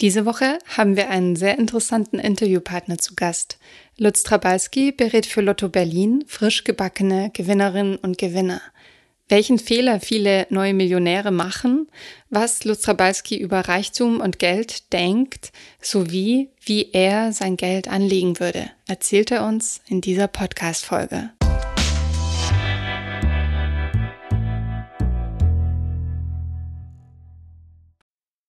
Diese Woche haben wir einen sehr interessanten Interviewpartner zu Gast. Lutz Trabalski berät für Lotto Berlin frisch gebackene Gewinnerinnen und Gewinner. Welchen Fehler viele neue Millionäre machen, was Lutz Trabalski über Reichtum und Geld denkt, sowie wie er sein Geld anlegen würde, erzählt er uns in dieser Podcast-Folge.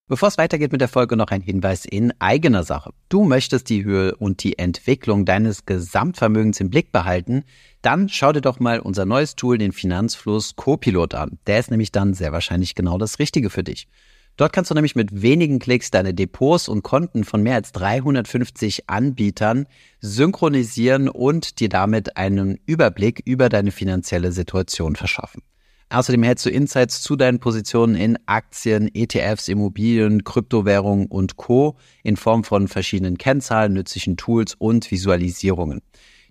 Bevor es weitergeht mit der Folge, noch ein Hinweis in eigener Sache. Du möchtest die Höhe und die Entwicklung deines Gesamtvermögens im Blick behalten, dann schau dir doch mal unser neues Tool, den Finanzfluss Copilot an. Der ist nämlich dann sehr wahrscheinlich genau das Richtige für dich. Dort kannst du nämlich mit wenigen Klicks deine Depots und Konten von mehr als 350 Anbietern synchronisieren und dir damit einen Überblick über deine finanzielle Situation verschaffen. Außerdem hältst du Insights zu deinen Positionen in Aktien, ETFs, Immobilien, Kryptowährungen und Co. in Form von verschiedenen Kennzahlen, nützlichen Tools und Visualisierungen.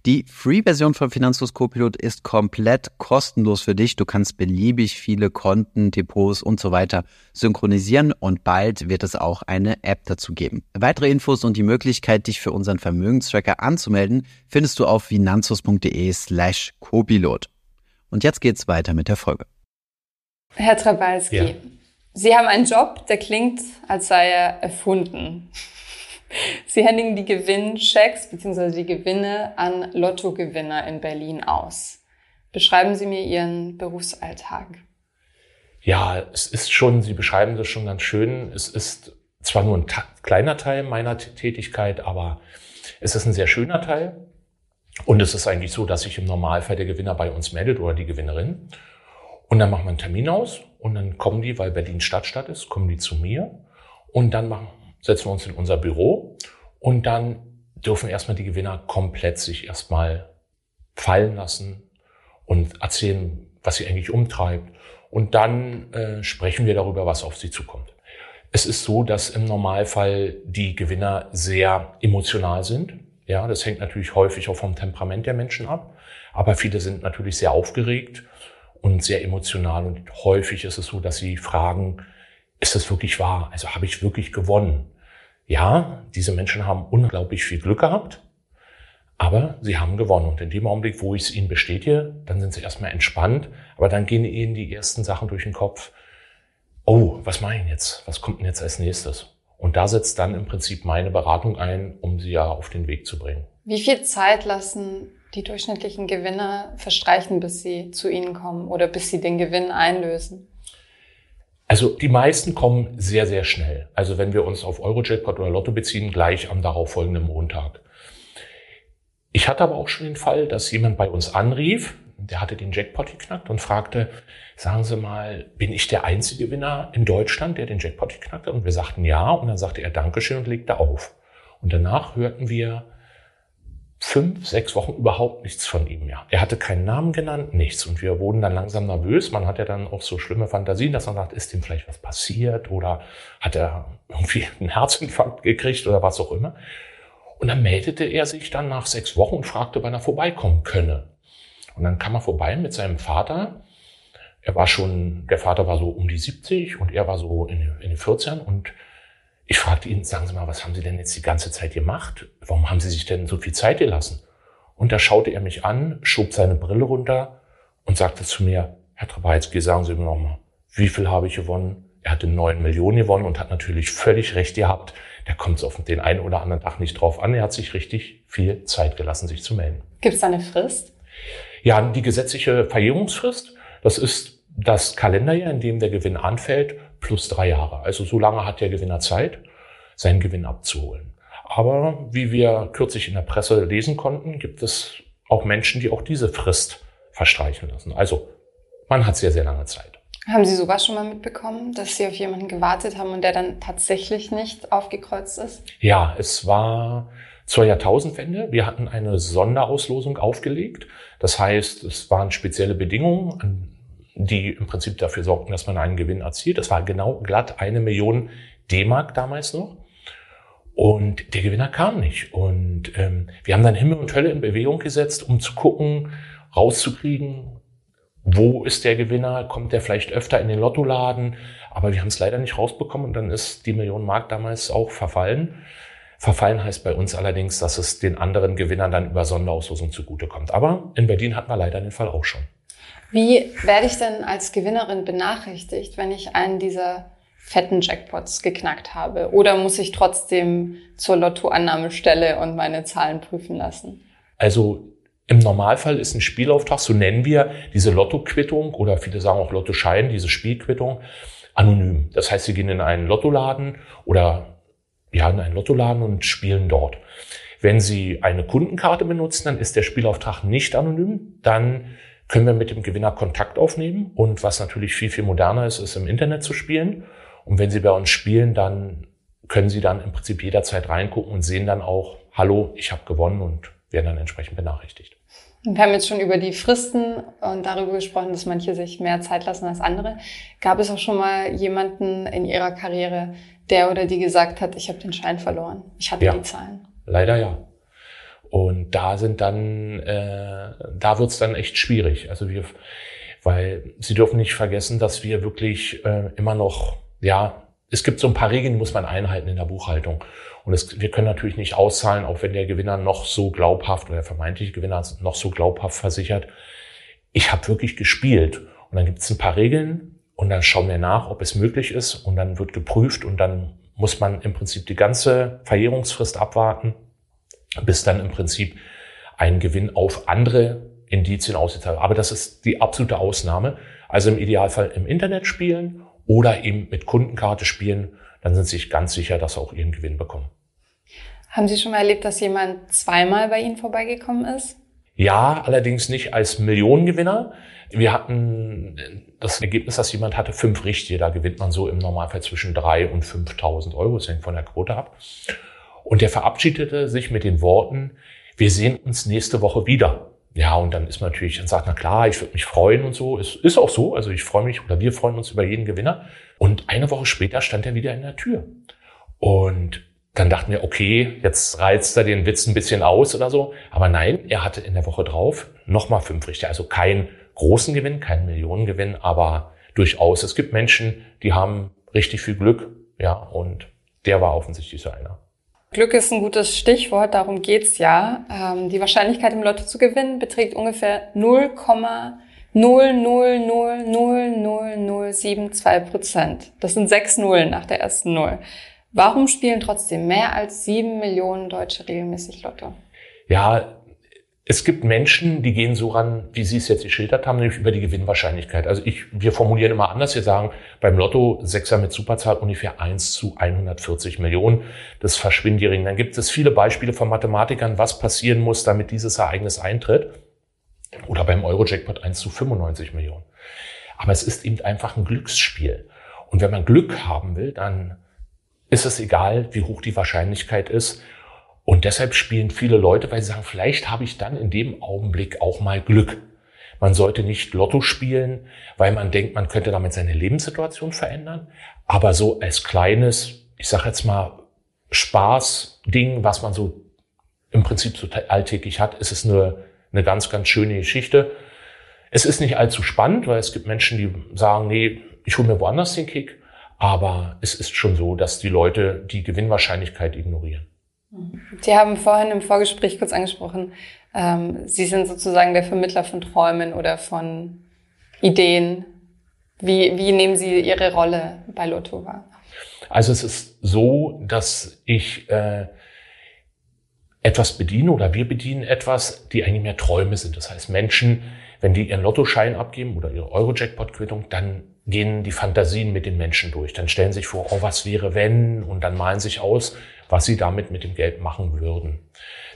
Die Free-Version von Finanzlos Copilot ist komplett kostenlos für dich. Du kannst beliebig viele Konten, Depots und so weiter synchronisieren und bald wird es auch eine App dazu geben. Weitere Infos und die Möglichkeit, dich für unseren Vermögenstracker anzumelden, findest du auf finanzlos.de slash Copilot. Und jetzt geht's weiter mit der Folge. Herr Trabalski, ja. Sie haben einen Job, der klingt, als sei er erfunden. Sie händigen die Gewinnchecks bzw. die Gewinne an Lottogewinner in Berlin aus. Beschreiben Sie mir Ihren Berufsalltag. Ja, es ist schon, Sie beschreiben das schon ganz schön. Es ist zwar nur ein kleiner Teil meiner Tätigkeit, aber es ist ein sehr schöner Teil. Und es ist eigentlich so, dass sich im Normalfall der Gewinner bei uns meldet oder die Gewinnerin. Und dann machen wir einen Termin aus und dann kommen die, weil Berlin Stadtstadt ist, kommen die zu mir und dann machen, setzen wir uns in unser Büro und dann dürfen erstmal die Gewinner komplett sich erstmal fallen lassen und erzählen, was sie eigentlich umtreibt. Und dann äh, sprechen wir darüber, was auf sie zukommt. Es ist so, dass im Normalfall die Gewinner sehr emotional sind. Ja, das hängt natürlich häufig auch vom Temperament der Menschen ab. Aber viele sind natürlich sehr aufgeregt und sehr emotional. Und häufig ist es so, dass sie fragen, ist das wirklich wahr? Also habe ich wirklich gewonnen? Ja, diese Menschen haben unglaublich viel Glück gehabt, aber sie haben gewonnen. Und in dem Augenblick, wo ich es ihnen bestätige, dann sind sie erstmal entspannt, aber dann gehen ihnen die ersten Sachen durch den Kopf. Oh, was mache ich jetzt? Was kommt denn jetzt als nächstes? Und da setzt dann im Prinzip meine Beratung ein, um sie ja auf den Weg zu bringen. Wie viel Zeit lassen die durchschnittlichen Gewinner verstreichen, bis sie zu Ihnen kommen oder bis sie den Gewinn einlösen? Also die meisten kommen sehr, sehr schnell. Also wenn wir uns auf Eurojackpot oder Lotto beziehen, gleich am darauffolgenden Montag. Ich hatte aber auch schon den Fall, dass jemand bei uns anrief, der hatte den Jackpot geknackt und fragte, sagen Sie mal, bin ich der einzige Gewinner in Deutschland, der den Jackpot geknackt hat? Und wir sagten ja. Und dann sagte er Dankeschön und legte auf. Und danach hörten wir fünf, sechs Wochen überhaupt nichts von ihm mehr. Er hatte keinen Namen genannt, nichts. Und wir wurden dann langsam nervös. Man hat ja dann auch so schlimme Fantasien, dass man sagt, ist ihm vielleicht was passiert oder hat er irgendwie einen Herzinfarkt gekriegt oder was auch immer. Und dann meldete er sich dann nach sechs Wochen und fragte, wann er vorbeikommen könne. Und dann kam er vorbei mit seinem Vater er war schon, der Vater war so um die 70 und er war so in, in den 14 und ich fragte ihn, sagen Sie mal, was haben Sie denn jetzt die ganze Zeit gemacht? Warum haben Sie sich denn so viel Zeit gelassen? Und da schaute er mich an, schob seine Brille runter und sagte zu mir, Herr Trabalski, sagen Sie mir nochmal, wie viel habe ich gewonnen? Er hatte neun Millionen gewonnen und hat natürlich völlig recht gehabt. Da kommt es auf den einen oder anderen Tag nicht drauf an. Er hat sich richtig viel Zeit gelassen, sich zu melden. Gibt es eine Frist? Ja, die gesetzliche Verjährungsfrist, das ist das Kalenderjahr, in dem der Gewinn anfällt, plus drei Jahre. Also so lange hat der Gewinner Zeit, seinen Gewinn abzuholen. Aber wie wir kürzlich in der Presse lesen konnten, gibt es auch Menschen, die auch diese Frist verstreichen lassen. Also man hat sehr, sehr lange Zeit. Haben Sie sowas schon mal mitbekommen, dass Sie auf jemanden gewartet haben und der dann tatsächlich nicht aufgekreuzt ist? Ja, es war zur Jahrtausendwende. Wir hatten eine Sonderauslosung aufgelegt. Das heißt, es waren spezielle Bedingungen, die im Prinzip dafür sorgten, dass man einen Gewinn erzielt. Das war genau glatt eine Million D-Mark damals noch. Und der Gewinner kam nicht. Und ähm, wir haben dann Himmel und Hölle in Bewegung gesetzt, um zu gucken, rauszukriegen, wo ist der Gewinner, kommt der vielleicht öfter in den Lottoladen, aber wir haben es leider nicht rausbekommen und dann ist die Million Mark damals auch verfallen. Verfallen heißt bei uns allerdings, dass es den anderen Gewinnern dann über Sonderauslosung zugutekommt. Aber in Berlin hatten wir leider den Fall auch schon. Wie werde ich denn als Gewinnerin benachrichtigt, wenn ich einen dieser fetten Jackpots geknackt habe? Oder muss ich trotzdem zur Lottoannahmestelle und meine Zahlen prüfen lassen? Also im Normalfall ist ein Spielauftrag, so nennen wir diese Lottoquittung oder viele sagen auch Lottoschein, diese Spielquittung, anonym. Das heißt, Sie gehen in einen Lottoladen oder ja, in einen Lottoladen und spielen dort. Wenn Sie eine Kundenkarte benutzen, dann ist der Spielauftrag nicht anonym. Dann können wir mit dem Gewinner Kontakt aufnehmen. Und was natürlich viel, viel moderner ist, ist im Internet zu spielen. Und wenn Sie bei uns spielen, dann können Sie dann im Prinzip jederzeit reingucken und sehen dann auch, hallo, ich habe gewonnen und werden dann entsprechend benachrichtigt. Wir haben jetzt schon über die Fristen und darüber gesprochen, dass manche sich mehr Zeit lassen als andere. Gab es auch schon mal jemanden in Ihrer Karriere, der oder die gesagt hat, ich habe den Schein verloren, ich hatte ja, die Zahlen? Leider ja. Und da sind dann, äh, da wird's dann echt schwierig. Also wir, weil Sie dürfen nicht vergessen, dass wir wirklich äh, immer noch, ja, es gibt so ein paar Regeln, die muss man einhalten in der Buchhaltung. Und es, wir können natürlich nicht auszahlen, auch wenn der Gewinner noch so glaubhaft oder der vermeintliche Gewinner noch so glaubhaft versichert. Ich habe wirklich gespielt. Und dann gibt es ein paar Regeln und dann schauen wir nach, ob es möglich ist. Und dann wird geprüft und dann muss man im Prinzip die ganze Verjährungsfrist abwarten bis dann im Prinzip ein Gewinn auf andere Indizien ausgezahlt Aber das ist die absolute Ausnahme. Also im Idealfall im Internet spielen oder eben mit Kundenkarte spielen, dann sind Sie sich ganz sicher, dass Sie auch Ihren Gewinn bekommen. Haben Sie schon mal erlebt, dass jemand zweimal bei Ihnen vorbeigekommen ist? Ja, allerdings nicht als Millionengewinner. Wir hatten das Ergebnis, dass jemand hatte fünf Richtige. Da gewinnt man so im Normalfall zwischen drei und 5.000 Euro. Das hängt von der Quote ab. Und der verabschiedete sich mit den Worten, wir sehen uns nächste Woche wieder. Ja, und dann ist man natürlich, dann sagt, na klar, ich würde mich freuen und so. Es ist auch so. Also ich freue mich oder wir freuen uns über jeden Gewinner. Und eine Woche später stand er wieder in der Tür. Und dann dachten wir, okay, jetzt reizt er den Witz ein bisschen aus oder so. Aber nein, er hatte in der Woche drauf nochmal fünf Richter. Also keinen großen Gewinn, keinen Millionengewinn, aber durchaus. Es gibt Menschen, die haben richtig viel Glück. Ja, und der war offensichtlich so einer. Glück ist ein gutes Stichwort, darum geht's ja. Ähm, die Wahrscheinlichkeit im Lotto zu gewinnen beträgt ungefähr 0,0000072 Prozent. Das sind sechs Nullen nach der ersten Null. Warum spielen trotzdem mehr als sieben Millionen Deutsche regelmäßig Lotto? Ja, es gibt Menschen, die gehen so ran, wie Sie es jetzt geschildert haben, nämlich über die Gewinnwahrscheinlichkeit. Also ich, wir formulieren immer anders. Wir sagen beim Lotto Sechser mit Superzahl ungefähr 1 zu 140 Millionen. Das verschwindet gering. Dann gibt es viele Beispiele von Mathematikern, was passieren muss, damit dieses Ereignis eintritt. Oder beim Euro-Jackpot 1 zu 95 Millionen. Aber es ist eben einfach ein Glücksspiel. Und wenn man Glück haben will, dann ist es egal, wie hoch die Wahrscheinlichkeit ist. Und deshalb spielen viele Leute, weil sie sagen, vielleicht habe ich dann in dem Augenblick auch mal Glück. Man sollte nicht Lotto spielen, weil man denkt, man könnte damit seine Lebenssituation verändern. Aber so als kleines, ich sage jetzt mal, Spaßding, was man so im Prinzip so alltäglich hat, ist es eine, eine ganz, ganz schöne Geschichte. Es ist nicht allzu spannend, weil es gibt Menschen, die sagen, nee, ich hole mir woanders den Kick. Aber es ist schon so, dass die Leute die Gewinnwahrscheinlichkeit ignorieren. Sie haben vorhin im Vorgespräch kurz angesprochen, ähm, Sie sind sozusagen der Vermittler von Träumen oder von Ideen. Wie, wie nehmen Sie Ihre Rolle bei Lotto wahr? Also es ist so, dass ich äh, etwas bediene oder wir bedienen etwas, die eigentlich mehr Träume sind. Das heißt, Menschen, wenn die ihren Lottoschein abgeben oder ihre Euro-Jackpot-Quittung, dann gehen die Fantasien mit den Menschen durch. Dann stellen sich vor, oh, was wäre wenn? Und dann malen sich aus, was sie damit mit dem Geld machen würden.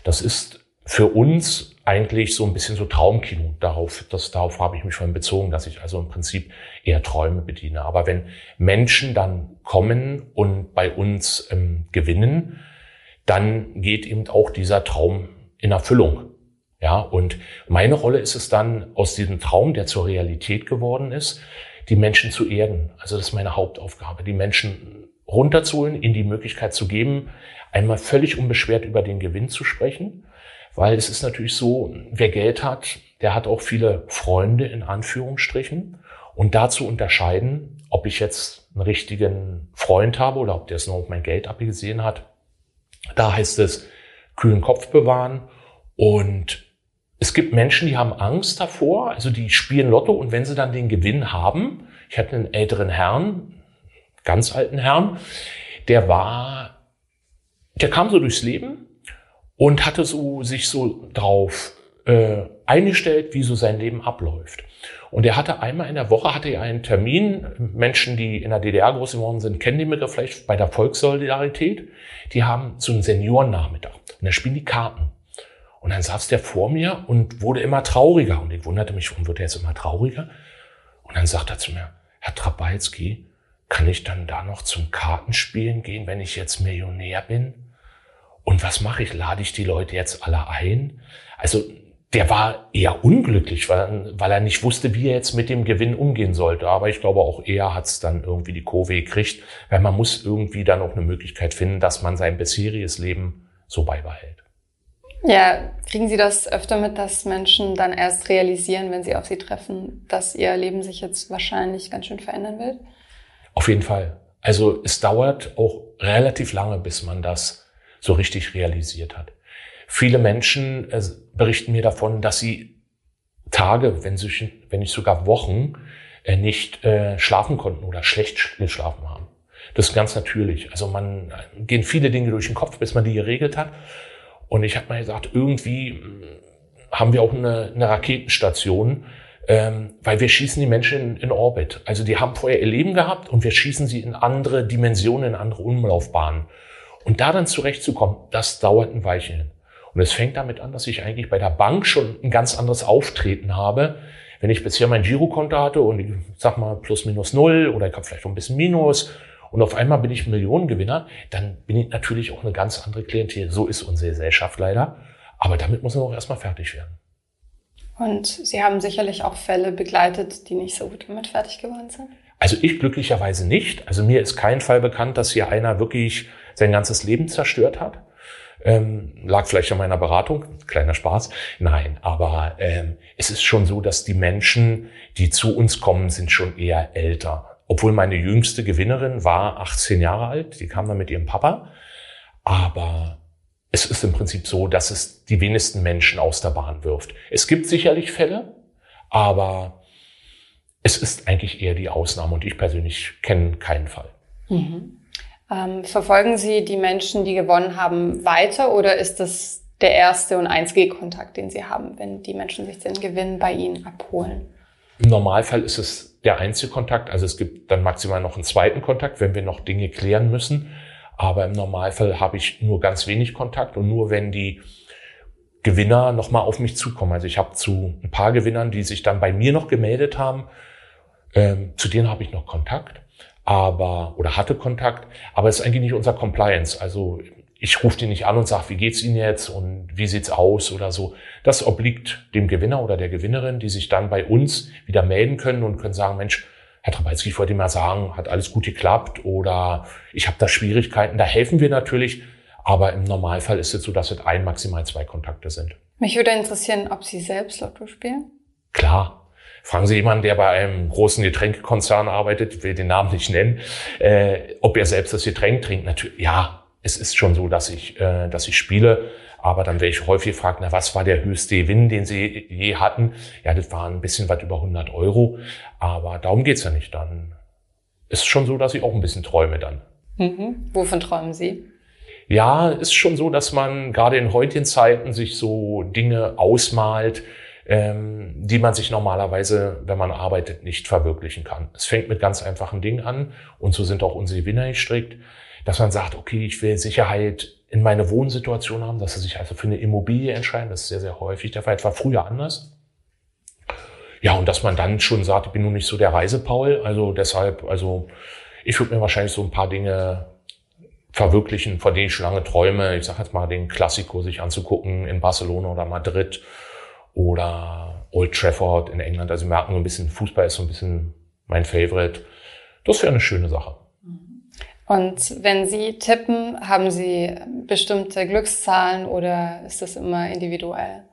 Das ist für uns eigentlich so ein bisschen so Traumkino. Darauf, das, darauf habe ich mich schon bezogen, dass ich also im Prinzip eher Träume bediene. Aber wenn Menschen dann kommen und bei uns ähm, gewinnen, dann geht eben auch dieser Traum in Erfüllung. Ja, und meine Rolle ist es dann, aus diesem Traum, der zur Realität geworden ist, die Menschen zu erden. Also das ist meine Hauptaufgabe, die Menschen runterzuholen, ihnen die Möglichkeit zu geben, einmal völlig unbeschwert über den Gewinn zu sprechen. Weil es ist natürlich so, wer Geld hat, der hat auch viele Freunde in Anführungsstrichen. Und dazu unterscheiden, ob ich jetzt einen richtigen Freund habe oder ob der es nur auf mein Geld abgesehen hat. Da heißt es, kühlen Kopf bewahren. Und es gibt Menschen, die haben Angst davor, also die spielen Lotto und wenn sie dann den Gewinn haben, ich hatte einen älteren Herrn, ganz alten Herrn, der war, der kam so durchs Leben und hatte so sich so drauf äh, eingestellt, wie so sein Leben abläuft. Und er hatte einmal in der Woche hatte er einen Termin. Menschen, die in der DDR groß geworden sind, kennen die Begriff vielleicht bei der Volkssolidarität. Die haben so einen Seniorennachmittag. Und da spielen die Karten. Und dann saß der vor mir und wurde immer trauriger. Und ich wunderte mich, warum wird er jetzt immer trauriger? Und dann sagt er zu mir, Herr Trabalski, kann ich dann da noch zum Kartenspielen gehen, wenn ich jetzt Millionär bin? Und was mache ich? Lade ich die Leute jetzt alle ein? Also der war eher unglücklich, weil, weil er nicht wusste, wie er jetzt mit dem Gewinn umgehen sollte. Aber ich glaube, auch er hat es dann irgendwie die Kurve gekriegt, weil man muss irgendwie dann auch eine Möglichkeit finden, dass man sein bisheriges Leben so beibehält. Ja, kriegen Sie das öfter mit, dass Menschen dann erst realisieren, wenn Sie auf Sie treffen, dass Ihr Leben sich jetzt wahrscheinlich ganz schön verändern wird? Auf jeden Fall. Also es dauert auch relativ lange, bis man das so richtig realisiert hat. Viele Menschen äh, berichten mir davon, dass sie Tage, wenn, sie, wenn nicht sogar Wochen, äh, nicht äh, schlafen konnten oder schlecht geschlafen haben. Das ist ganz natürlich. Also man gehen viele Dinge durch den Kopf, bis man die geregelt hat. Und ich habe mal gesagt, irgendwie hm, haben wir auch eine, eine Raketenstation, ähm, weil wir schießen die Menschen in, in Orbit. Also die haben vorher ihr Leben gehabt und wir schießen sie in andere Dimensionen, in andere Umlaufbahnen. Und da dann zurechtzukommen, das dauert ein Weilchen. Und es fängt damit an, dass ich eigentlich bei der Bank schon ein ganz anderes Auftreten habe. Wenn ich bisher mein Girokonto hatte und ich sag mal plus minus null oder ich habe vielleicht auch ein bisschen Minus und auf einmal bin ich Millionengewinner, dann bin ich natürlich auch eine ganz andere Klientel. So ist unsere Gesellschaft leider. Aber damit muss man auch erstmal fertig werden. Und Sie haben sicherlich auch Fälle begleitet, die nicht so gut damit fertig geworden sind? Also ich glücklicherweise nicht. Also mir ist kein Fall bekannt, dass hier einer wirklich sein ganzes Leben zerstört hat. Ähm, lag vielleicht an meiner Beratung, kleiner Spaß. Nein, aber ähm, es ist schon so, dass die Menschen, die zu uns kommen, sind schon eher älter. Obwohl meine jüngste Gewinnerin war 18 Jahre alt, die kam dann mit ihrem Papa. Aber es ist im Prinzip so, dass es die wenigsten Menschen aus der Bahn wirft. Es gibt sicherlich Fälle, aber es ist eigentlich eher die Ausnahme und ich persönlich kenne keinen Fall. Mhm. Ähm, verfolgen Sie die Menschen, die gewonnen haben, weiter oder ist das der erste und einzige Kontakt, den Sie haben, wenn die Menschen sich den Gewinn bei Ihnen abholen? Im Normalfall ist es der einzige Kontakt. Also es gibt dann maximal noch einen zweiten Kontakt, wenn wir noch Dinge klären müssen. Aber im Normalfall habe ich nur ganz wenig Kontakt und nur wenn die Gewinner nochmal auf mich zukommen. Also ich habe zu ein paar Gewinnern, die sich dann bei mir noch gemeldet haben, ähm, zu denen habe ich noch Kontakt, aber oder hatte Kontakt, aber es ist eigentlich nicht unser Compliance. Also ich rufe die nicht an und sage, wie geht's Ihnen jetzt und wie sieht's aus oder so. Das obliegt dem Gewinner oder der Gewinnerin, die sich dann bei uns wieder melden können und können sagen, Mensch, Herr Trabalski, ich wollte mal sagen, hat alles gut geklappt oder ich habe da Schwierigkeiten. Da helfen wir natürlich, aber im Normalfall ist es so, dass es ein, maximal zwei Kontakte sind. Mich würde interessieren, ob Sie selbst Lotto spielen? Klar. Fragen Sie jemanden, der bei einem großen Getränkekonzern arbeitet, will den Namen nicht nennen, äh, ob er selbst das Getränk trinkt. Natürlich, ja, es ist schon so, dass ich, äh, dass ich spiele. Aber dann werde ich häufig gefragt, na, was war der höchste Gewinn, den Sie je hatten? Ja, das war ein bisschen weit über 100 Euro. Aber darum geht's ja nicht. Dann ist schon so, dass ich auch ein bisschen träume dann. Mhm. Wovon träumen Sie? Ja, ist schon so, dass man gerade in heutigen Zeiten sich so Dinge ausmalt, ähm, die man sich normalerweise, wenn man arbeitet, nicht verwirklichen kann. Es fängt mit ganz einfachen Dingen an und so sind auch unsere Gewinner gestrickt, dass man sagt, okay, ich will Sicherheit in meine Wohnsituation haben, dass sie sich also für eine Immobilie entscheiden. Das ist sehr, sehr häufig der Fall. Das war früher anders. Ja, und dass man dann schon sagt, ich bin nun nicht so der Reisepaul. Also deshalb, also ich würde mir wahrscheinlich so ein paar Dinge verwirklichen, von denen ich schon lange träume. Ich sage jetzt mal, den Klassiko sich anzugucken in Barcelona oder Madrid oder Old Trafford in England. Also merken so ein bisschen, Fußball ist so ein bisschen mein Favorite. Das wäre eine schöne Sache. Und wenn Sie tippen, haben Sie bestimmte Glückszahlen oder ist das immer individuell?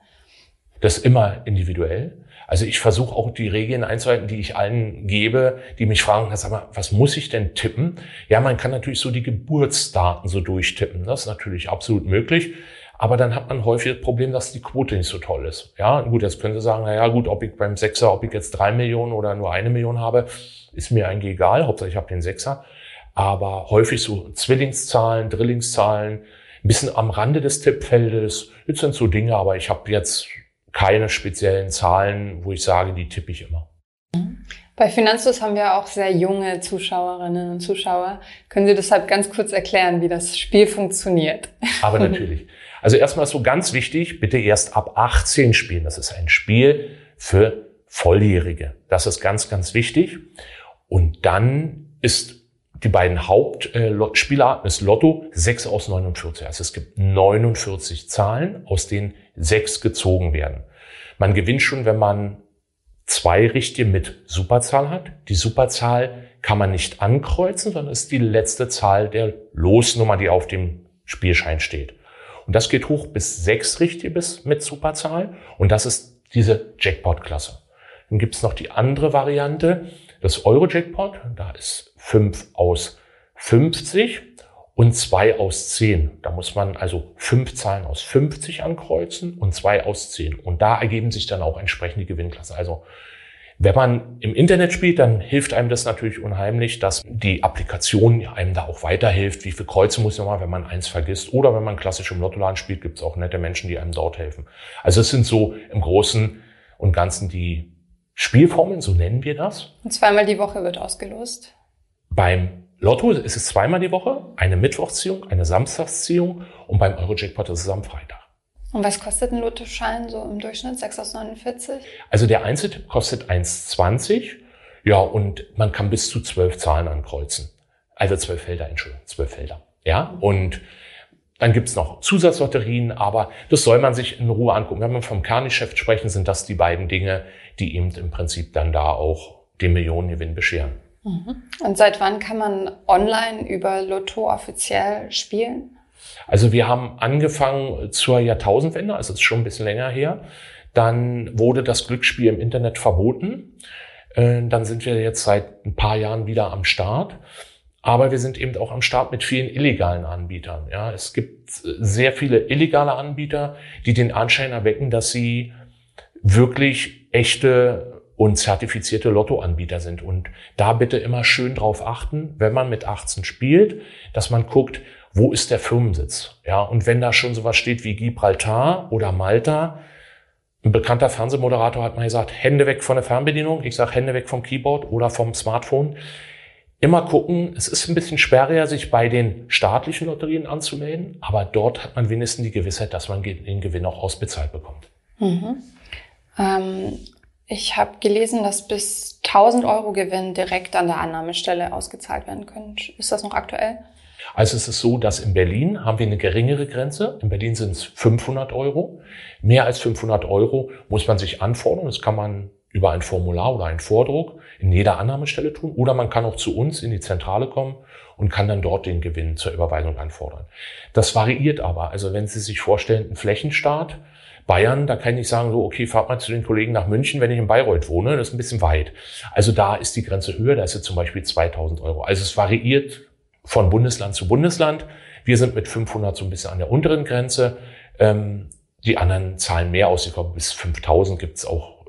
Das ist immer individuell. Also ich versuche auch die Regeln einzuhalten, die ich allen gebe, die mich fragen, sag mal, was muss ich denn tippen? Ja, man kann natürlich so die Geburtsdaten so durchtippen. Das ist natürlich absolut möglich. Aber dann hat man häufig das Problem, dass die Quote nicht so toll ist. Ja, gut, jetzt könnte sagen, na ja, gut, ob ich beim Sechser, ob ich jetzt drei Millionen oder nur eine Million habe, ist mir eigentlich egal. Hauptsache ich habe den Sechser. Aber häufig so Zwillingszahlen, Drillingszahlen, ein bisschen am Rande des Tippfeldes. Jetzt sind so Dinge, aber ich habe jetzt keine speziellen Zahlen, wo ich sage, die tippe ich immer. Bei Finanzlos haben wir auch sehr junge Zuschauerinnen und Zuschauer. Können Sie deshalb ganz kurz erklären, wie das Spiel funktioniert? Aber natürlich. Also erstmal so ganz wichtig, bitte erst ab 18 spielen. Das ist ein Spiel für Volljährige. Das ist ganz, ganz wichtig. Und dann ist die beiden Hauptspielarten ist Lotto 6 aus 49. Also es gibt 49 Zahlen, aus denen sechs gezogen werden. Man gewinnt schon, wenn man zwei richtige mit Superzahl hat. Die Superzahl kann man nicht ankreuzen, sondern ist die letzte Zahl der Losnummer, die auf dem Spielschein steht. Und das geht hoch bis sechs richtige bis mit Superzahl. Und das ist diese Jackpot-Klasse. Dann gibt's noch die andere Variante, das Euro-Jackpot. Da ist fünf aus 50 und zwei aus zehn. Da muss man also fünf Zahlen aus 50 ankreuzen und zwei aus zehn. Und da ergeben sich dann auch entsprechend die Gewinnklasse. Also wenn man im Internet spielt, dann hilft einem das natürlich unheimlich, dass die Applikation einem da auch weiterhilft. Wie viele Kreuze muss man, wenn man eins vergisst? Oder wenn man klassisch im Lottoladen spielt, gibt es auch nette Menschen, die einem dort helfen. Also es sind so im Großen und Ganzen die Spielformeln, so nennen wir das. Und zweimal die Woche wird ausgelost. Beim Lotto ist es zweimal die Woche, eine Mittwochsziehung, eine Samstagsziehung und beim Eurojackpot ist es am Freitag. Und was kostet ein Lottoschein so im Durchschnitt? 6 aus 49? Also der Einzeltipp kostet 1,20. Ja, und man kann bis zu zwölf Zahlen ankreuzen. Also zwölf Felder, Entschuldigung, zwölf Felder. Ja, und dann gibt's noch Zusatzlotterien, aber das soll man sich in Ruhe angucken. Wenn wir vom Kerngeschäft sprechen, sind das die beiden Dinge, die eben im Prinzip dann da auch den Millionengewinn bescheren. Mhm. Und seit wann kann man online über Lotto offiziell spielen? Also wir haben angefangen zur Jahrtausendwende, also ist schon ein bisschen länger her. Dann wurde das Glücksspiel im Internet verboten. Äh, dann sind wir jetzt seit ein paar Jahren wieder am Start. Aber wir sind eben auch am Start mit vielen illegalen Anbietern. Ja, es gibt sehr viele illegale Anbieter, die den Anschein erwecken, dass sie wirklich echte und zertifizierte Lottoanbieter sind. Und da bitte immer schön drauf achten, wenn man mit 18 spielt, dass man guckt, wo ist der Firmensitz? Ja, und wenn da schon sowas steht wie Gibraltar oder Malta, ein bekannter Fernsehmoderator hat mal gesagt, Hände weg von der Fernbedienung. Ich sage Hände weg vom Keyboard oder vom Smartphone. Immer gucken, es ist ein bisschen schwerer, sich bei den staatlichen Lotterien anzumelden, aber dort hat man wenigstens die Gewissheit, dass man den Gewinn auch ausbezahlt bekommt. Mhm. Ähm, ich habe gelesen, dass bis 1000 Euro Gewinn direkt an der Annahmestelle ausgezahlt werden können. Ist das noch aktuell? Also es ist so, dass in Berlin haben wir eine geringere Grenze. In Berlin sind es 500 Euro. Mehr als 500 Euro muss man sich anfordern. Das kann man über ein Formular oder einen Vordruck in jeder Annahmestelle tun. Oder man kann auch zu uns in die Zentrale kommen und kann dann dort den Gewinn zur Überweisung anfordern. Das variiert aber. Also wenn Sie sich vorstellen, ein Flächenstaat, Bayern, da kann ich sagen, so, okay, fahrt mal zu den Kollegen nach München, wenn ich in Bayreuth wohne, das ist ein bisschen weit. Also da ist die Grenze höher, da ist sie zum Beispiel 2000 Euro. Also es variiert von Bundesland zu Bundesland. Wir sind mit 500 so ein bisschen an der unteren Grenze. Ähm, die anderen zahlen mehr aus. Ich glaube, bis 5000 gibt es auch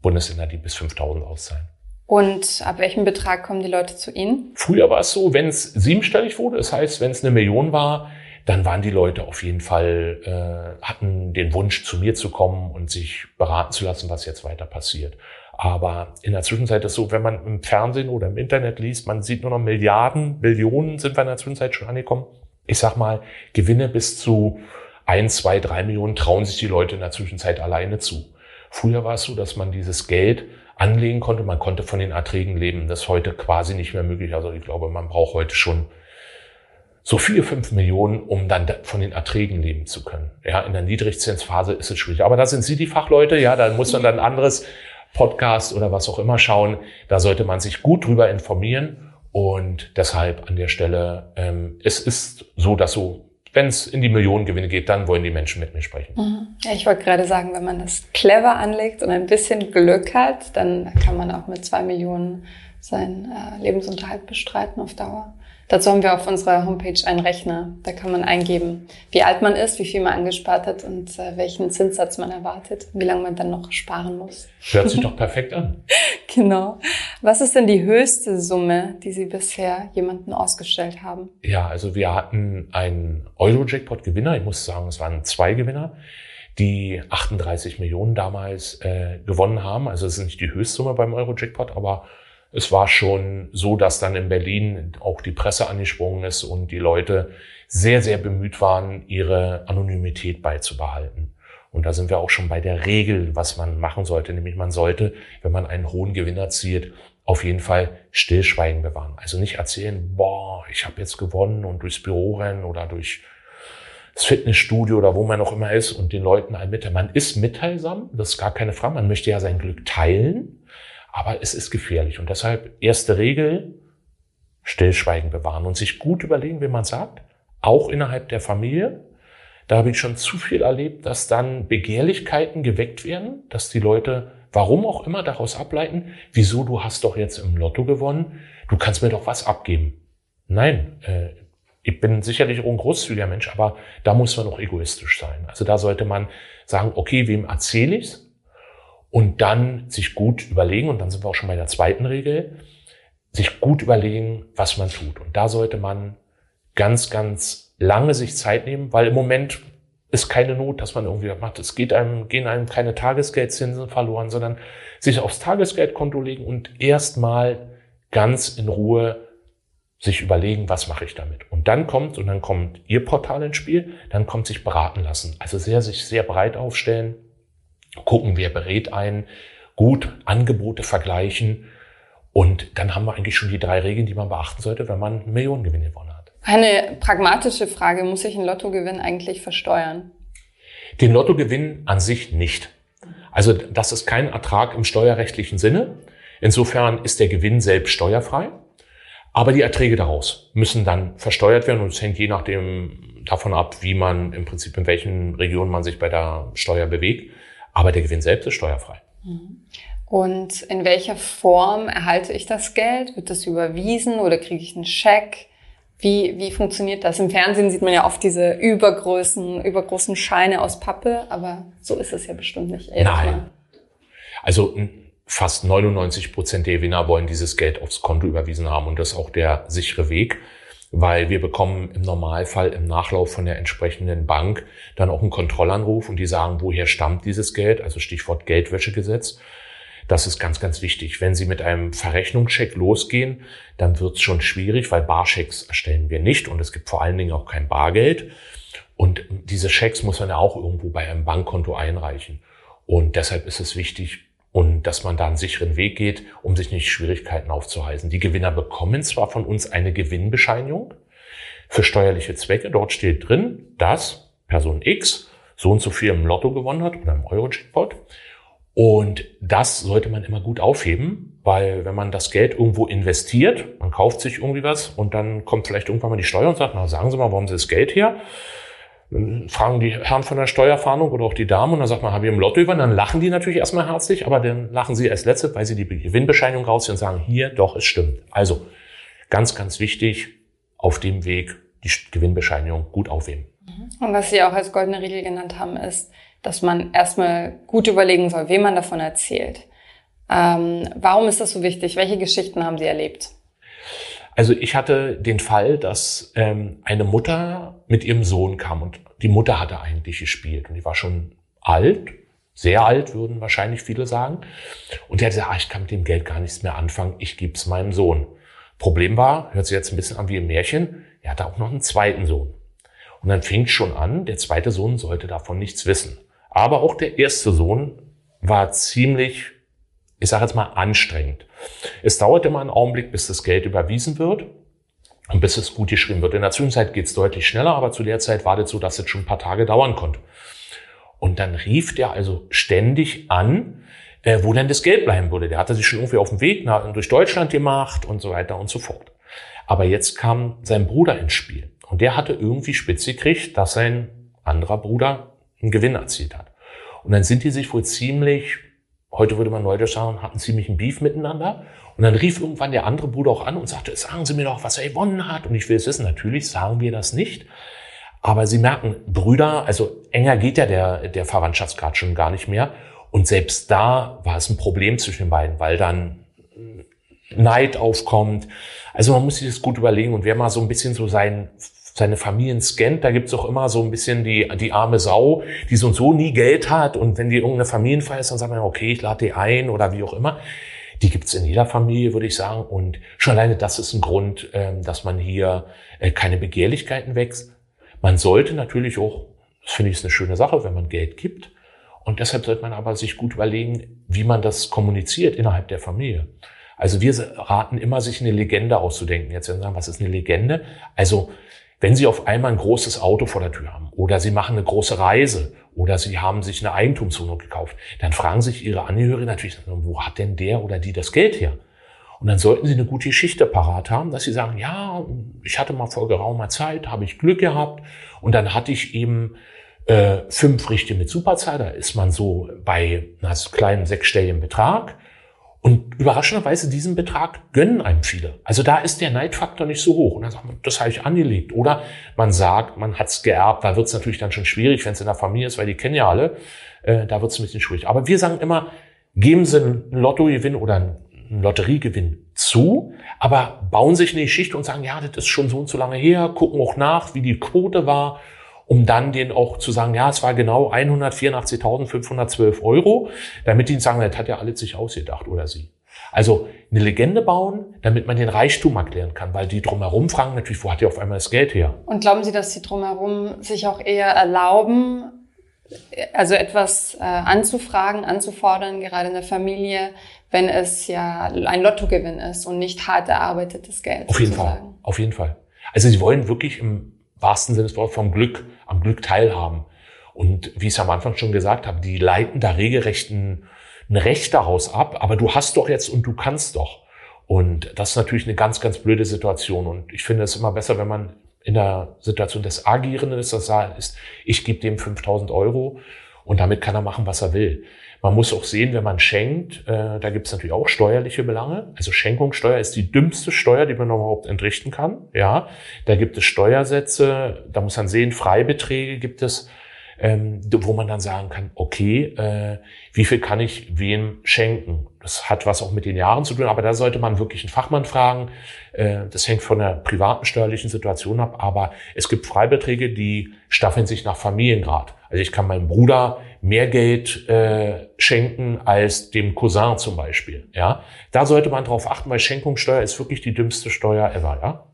Bundesländer, die bis 5000 auszahlen. Und ab welchem Betrag kommen die Leute zu Ihnen? Früher war es so, wenn es siebenstellig wurde, das heißt, wenn es eine Million war, dann waren die Leute auf jeden Fall, äh, hatten den Wunsch, zu mir zu kommen und sich beraten zu lassen, was jetzt weiter passiert. Aber in der Zwischenzeit ist so, wenn man im Fernsehen oder im Internet liest, man sieht nur noch Milliarden, Billionen sind wir in der Zwischenzeit schon angekommen. Ich sag mal, Gewinne bis zu ein, zwei, drei Millionen trauen sich die Leute in der Zwischenzeit alleine zu. Früher war es so, dass man dieses Geld anlegen konnte, man konnte von den Erträgen leben. Das ist heute quasi nicht mehr möglich. Also ich glaube, man braucht heute schon so vier, fünf Millionen, um dann von den Erträgen leben zu können. Ja, in der Niedrigzinsphase ist es schwierig. Aber da sind Sie die Fachleute, ja, da muss man dann ein anderes Podcast oder was auch immer schauen. Da sollte man sich gut drüber informieren. Und deshalb an der Stelle, ähm, es ist so, dass so wenn es in die Millionengewinne geht, dann wollen die Menschen mit mir sprechen. Mhm. Ja, ich wollte gerade sagen, wenn man das clever anlegt und ein bisschen Glück hat, dann kann man auch mit zwei Millionen seinen äh, Lebensunterhalt bestreiten auf Dauer. Dazu haben wir auf unserer Homepage einen Rechner. Da kann man eingeben, wie alt man ist, wie viel man angespart hat und äh, welchen Zinssatz man erwartet, wie lange man dann noch sparen muss. Hört sich doch perfekt an. genau. Was ist denn die höchste Summe, die Sie bisher jemanden ausgestellt haben? Ja, also wir hatten einen Euro-Jackpot-Gewinner. Ich muss sagen, es waren zwei Gewinner die 38 Millionen damals äh, gewonnen haben. Also es ist nicht die Höchstsumme beim Euro-Jackpot, aber es war schon so, dass dann in Berlin auch die Presse angesprungen ist und die Leute sehr, sehr bemüht waren, ihre Anonymität beizubehalten. Und da sind wir auch schon bei der Regel, was man machen sollte, nämlich man sollte, wenn man einen hohen Gewinn erzielt, auf jeden Fall Stillschweigen bewahren. Also nicht erzählen, boah, ich habe jetzt gewonnen und durchs Büro rennen oder durch das Fitnessstudio oder wo man auch immer ist und den Leuten ein mitteilen. Man ist mitteilsam, das ist gar keine Frage. Man möchte ja sein Glück teilen. Aber es ist gefährlich und deshalb erste Regel, Stillschweigen bewahren und sich gut überlegen, wie man sagt, auch innerhalb der Familie. Da habe ich schon zu viel erlebt, dass dann Begehrlichkeiten geweckt werden, dass die Leute, warum auch immer, daraus ableiten, wieso du hast doch jetzt im Lotto gewonnen, du kannst mir doch was abgeben. Nein, äh, ich bin sicherlich auch ein großzügiger Mensch, aber da muss man auch egoistisch sein. Also da sollte man sagen, okay, wem erzähle ich's? Und dann sich gut überlegen, und dann sind wir auch schon bei der zweiten Regel, sich gut überlegen, was man tut. Und da sollte man ganz, ganz lange sich Zeit nehmen, weil im Moment ist keine Not, dass man irgendwie macht. Es geht einem, gehen einem keine Tagesgeldzinsen verloren, sondern sich aufs Tagesgeldkonto legen und erstmal ganz in Ruhe sich überlegen, was mache ich damit. Und dann kommt, und dann kommt Ihr Portal ins Spiel, dann kommt sich beraten lassen. Also sehr, sich sehr breit aufstellen, gucken, wer berät einen, gut Angebote vergleichen und dann haben wir eigentlich schon die drei Regeln, die man beachten sollte, wenn man Millionengewinn gewonnen hat. Eine pragmatische Frage, muss ich einen Lottogewinn eigentlich versteuern? Den Lottogewinn an sich nicht. Also das ist kein Ertrag im steuerrechtlichen Sinne. Insofern ist der Gewinn selbst steuerfrei. Aber die Erträge daraus müssen dann versteuert werden und es hängt je nachdem davon ab, wie man im Prinzip in welchen Regionen man sich bei der Steuer bewegt. Aber der Gewinn selbst ist steuerfrei. Mhm. Und in welcher Form erhalte ich das Geld? Wird das überwiesen oder kriege ich einen Scheck? Wie, wie funktioniert das? Im Fernsehen sieht man ja oft diese übergroßen, übergroßen Scheine aus Pappe, aber so ist es ja bestimmt nicht. Nein. Mal. Also fast 99 Prozent der Gewinner wollen dieses Geld aufs Konto überwiesen haben und das ist auch der sichere Weg weil wir bekommen im Normalfall im Nachlauf von der entsprechenden Bank dann auch einen Kontrollanruf und die sagen, woher stammt dieses Geld, also Stichwort Geldwäschegesetz. Das ist ganz, ganz wichtig. Wenn Sie mit einem Verrechnungscheck losgehen, dann wird es schon schwierig, weil Barschecks erstellen wir nicht und es gibt vor allen Dingen auch kein Bargeld. Und diese Schecks muss man ja auch irgendwo bei einem Bankkonto einreichen. Und deshalb ist es wichtig, und dass man da einen sicheren Weg geht, um sich nicht Schwierigkeiten aufzuhalten. Die Gewinner bekommen zwar von uns eine Gewinnbescheinigung für steuerliche Zwecke. Dort steht drin, dass Person X so und so viel im Lotto gewonnen hat oder im Euro-Jackpot. Und das sollte man immer gut aufheben, weil wenn man das Geld irgendwo investiert, man kauft sich irgendwie was und dann kommt vielleicht irgendwann mal die Steuer und sagt, na sagen Sie mal, warum Sie das Geld her? Dann fragen die Herren von der Steuerfahndung oder auch die Damen und dann sagt man, habe ich im Lotto gewonnen? Dann lachen die natürlich erstmal herzlich, aber dann lachen sie als Letzte, weil sie die Gewinnbescheinigung rausziehen und sagen, hier, doch, es stimmt. Also, ganz, ganz wichtig, auf dem Weg die Gewinnbescheinigung gut aufheben. Mhm. Und was Sie auch als goldene Regel genannt haben, ist, dass man erstmal gut überlegen soll, wem man davon erzählt. Ähm, warum ist das so wichtig? Welche Geschichten haben Sie erlebt? Also ich hatte den Fall, dass ähm, eine Mutter mit ihrem Sohn kam und die Mutter hatte eigentlich gespielt und die war schon alt, sehr alt, würden wahrscheinlich viele sagen. Und die hat gesagt, ah, ich kann mit dem Geld gar nichts mehr anfangen, ich gebe es meinem Sohn. Problem war, hört sich jetzt ein bisschen an wie ein Märchen, er hatte auch noch einen zweiten Sohn. Und dann fing schon an, der zweite Sohn sollte davon nichts wissen. Aber auch der erste Sohn war ziemlich ich sage jetzt mal, anstrengend. Es dauert immer einen Augenblick, bis das Geld überwiesen wird und bis es gut geschrieben wird. In der Zwischenzeit geht es deutlich schneller, aber zu der Zeit war das so, dass es schon ein paar Tage dauern konnte. Und dann rief der also ständig an, äh, wo denn das Geld bleiben würde. Der hatte sich schon irgendwie auf dem Weg nach, durch Deutschland gemacht und so weiter und so fort. Aber jetzt kam sein Bruder ins Spiel. Und der hatte irgendwie spitz gekriegt, dass sein anderer Bruder einen Gewinn erzielt hat. Und dann sind die sich wohl ziemlich, heute würde man neudeutsch sagen, hatten ziemlich einen Beef miteinander. Und dann rief irgendwann der andere Bruder auch an und sagte, sagen Sie mir doch, was er gewonnen hat. Und ich will es wissen. Natürlich sagen wir das nicht. Aber Sie merken, Brüder, also enger geht ja der, der Verwandtschaftsgrad schon gar nicht mehr. Und selbst da war es ein Problem zwischen den beiden, weil dann Neid aufkommt. Also man muss sich das gut überlegen. Und wer mal so ein bisschen so sein, seine Familien scannt, da gibt's auch immer so ein bisschen die, die arme Sau, die so und so nie Geld hat. Und wenn die irgendeine Familienfeier ist, dann sagt man, okay, ich lade die ein oder wie auch immer. Die gibt's in jeder Familie, würde ich sagen. Und schon alleine das ist ein Grund, ähm, dass man hier äh, keine Begehrlichkeiten wächst. Man sollte natürlich auch, das finde ich ist eine schöne Sache, wenn man Geld gibt. Und deshalb sollte man aber sich gut überlegen, wie man das kommuniziert innerhalb der Familie. Also wir raten immer, sich eine Legende auszudenken. Jetzt werden Sie sagen, was ist eine Legende? Also wenn Sie auf einmal ein großes Auto vor der Tür haben oder Sie machen eine große Reise oder Sie haben sich eine Eigentumswohnung gekauft, dann fragen sich Ihre Angehörigen natürlich, wo hat denn der oder die das Geld her? Und dann sollten Sie eine gute Geschichte parat haben, dass Sie sagen, ja, ich hatte mal vor geraumer Zeit, habe ich Glück gehabt und dann hatte ich eben äh, fünf Richte mit Superzahl, da ist man so bei einem kleinen sechsstelligen Betrag. Und überraschenderweise diesen Betrag gönnen einem viele. Also da ist der Neidfaktor nicht so hoch. Und dann sagt man, das habe ich angelegt. Oder man sagt, man hat es geerbt. Da wird es natürlich dann schon schwierig, wenn es in der Familie ist, weil die kennen ja alle. Äh, da wird es ein bisschen schwierig. Aber wir sagen immer, geben Sie einen Lottogewinn oder einen Lotteriegewinn zu, aber bauen sich eine Geschichte und sagen, ja, das ist schon so und so lange her, gucken auch nach, wie die Quote war um dann den auch zu sagen, ja, es war genau 184.512 Euro, damit die sagen, das hat ja alles sich ausgedacht oder sie. Also eine Legende bauen, damit man den Reichtum erklären kann, weil die drumherum fragen natürlich, wo hat die auf einmal das Geld her? Und glauben Sie, dass die drumherum sich auch eher erlauben, also etwas äh, anzufragen, anzufordern, gerade in der Familie, wenn es ja ein Lottogewinn ist und nicht hart erarbeitetes Geld? Auf jeden sozusagen. Fall, auf jeden Fall. Also sie wollen wirklich im wahrsten Sinne des Wortes vom Glück, am Glück teilhaben. Und wie ich es am Anfang schon gesagt habe, die leiten da regelrecht ein, ein Recht daraus ab, aber du hast doch jetzt und du kannst doch. Und das ist natürlich eine ganz, ganz blöde Situation. Und ich finde es immer besser, wenn man in der Situation des Agierenden ist, das ist, ich gebe dem 5000 Euro und damit kann er machen, was er will. Man muss auch sehen, wenn man schenkt, äh, da gibt es natürlich auch steuerliche Belange. Also Schenkungssteuer ist die dümmste Steuer, die man überhaupt entrichten kann. Ja, da gibt es Steuersätze, da muss man sehen, Freibeträge gibt es, ähm, wo man dann sagen kann, okay, äh, wie viel kann ich wem schenken? Das hat was auch mit den Jahren zu tun, aber da sollte man wirklich einen Fachmann fragen. Äh, das hängt von der privaten steuerlichen Situation ab, aber es gibt Freibeträge, die staffeln sich nach Familiengrad. Also ich kann meinem Bruder mehr Geld äh, schenken als dem Cousin zum Beispiel. Ja, da sollte man drauf achten, weil Schenkungssteuer ist wirklich die dümmste Steuer ever. Ja.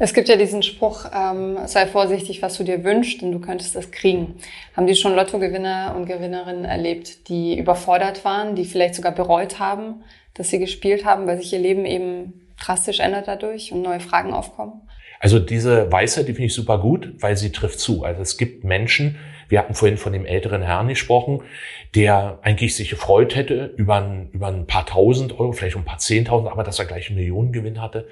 Es gibt ja diesen Spruch, ähm, sei vorsichtig, was du dir wünschst, denn du könntest das kriegen. Haben die schon Lottogewinner und Gewinnerinnen erlebt, die überfordert waren, die vielleicht sogar bereut haben, dass sie gespielt haben, weil sich ihr Leben eben drastisch ändert dadurch und neue Fragen aufkommen? Also diese Weisheit, die finde ich super gut, weil sie trifft zu. Also es gibt Menschen, wir hatten vorhin von dem älteren Herrn gesprochen, der eigentlich sich gefreut hätte über ein, über ein paar tausend Euro, vielleicht ein paar zehntausend, aber dass er gleich einen Millionengewinn hatte.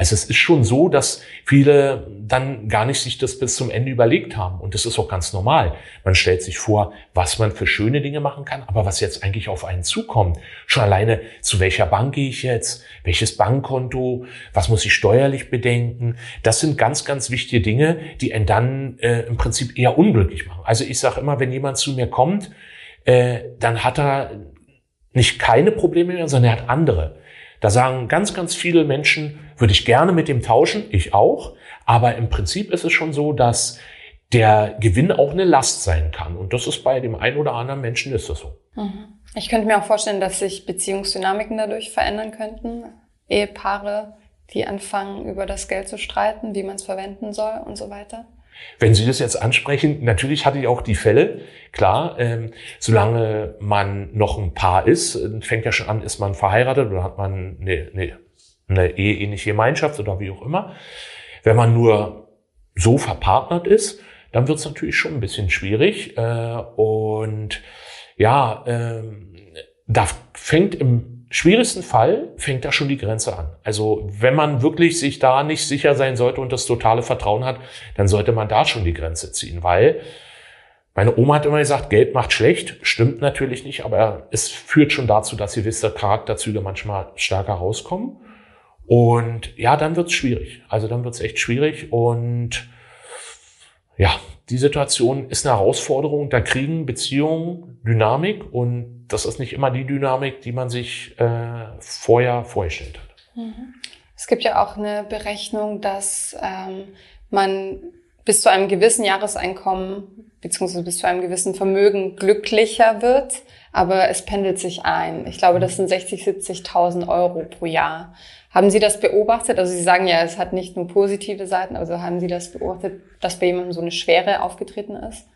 Also es ist schon so, dass viele dann gar nicht sich das bis zum Ende überlegt haben. Und das ist auch ganz normal. Man stellt sich vor, was man für schöne Dinge machen kann, aber was jetzt eigentlich auf einen zukommt. Schon alleine, zu welcher Bank gehe ich jetzt? Welches Bankkonto? Was muss ich steuerlich bedenken? Das sind ganz, ganz wichtige Dinge, die einen dann äh, im Prinzip eher unglücklich machen. Also ich sage immer, wenn jemand zu mir kommt, äh, dann hat er nicht keine Probleme mehr, sondern er hat andere. Da sagen ganz, ganz viele Menschen, würde ich gerne mit dem tauschen, ich auch. Aber im Prinzip ist es schon so, dass der Gewinn auch eine Last sein kann. Und das ist bei dem einen oder anderen Menschen ist das so. Mhm. Ich könnte mir auch vorstellen, dass sich Beziehungsdynamiken dadurch verändern könnten. Ehepaare, die anfangen, über das Geld zu streiten, wie man es verwenden soll und so weiter. Wenn Sie das jetzt ansprechen, natürlich hatte ich auch die Fälle, klar, ähm, solange man noch ein Paar ist, äh, fängt ja schon an, ist man verheiratet oder hat man eine, eine, eine eheähnliche Gemeinschaft oder wie auch immer. Wenn man nur so verpartnert ist, dann wird es natürlich schon ein bisschen schwierig. Äh, und ja, ähm, da fängt im schwierigsten Fall fängt da schon die Grenze an. Also wenn man wirklich sich da nicht sicher sein sollte und das totale Vertrauen hat, dann sollte man da schon die Grenze ziehen, weil meine Oma hat immer gesagt, Geld macht schlecht. Stimmt natürlich nicht, aber es führt schon dazu, dass gewisse Charakterzüge manchmal stärker rauskommen. Und ja, dann wird's schwierig. Also dann wird's echt schwierig. Und ja, die Situation ist eine Herausforderung. Da kriegen Beziehungen Dynamik und das ist nicht immer die Dynamik, die man sich äh, vorher vorgestellt hat. Mhm. Es gibt ja auch eine Berechnung, dass ähm, man bis zu einem gewissen Jahreseinkommen beziehungsweise bis zu einem gewissen Vermögen glücklicher wird, aber es pendelt sich ein. Ich glaube, das sind 60, 70.000 Euro pro Jahr. Haben Sie das beobachtet? Also Sie sagen ja, es hat nicht nur positive Seiten, also haben Sie das beobachtet, dass bei jemandem so eine Schwere aufgetreten ist?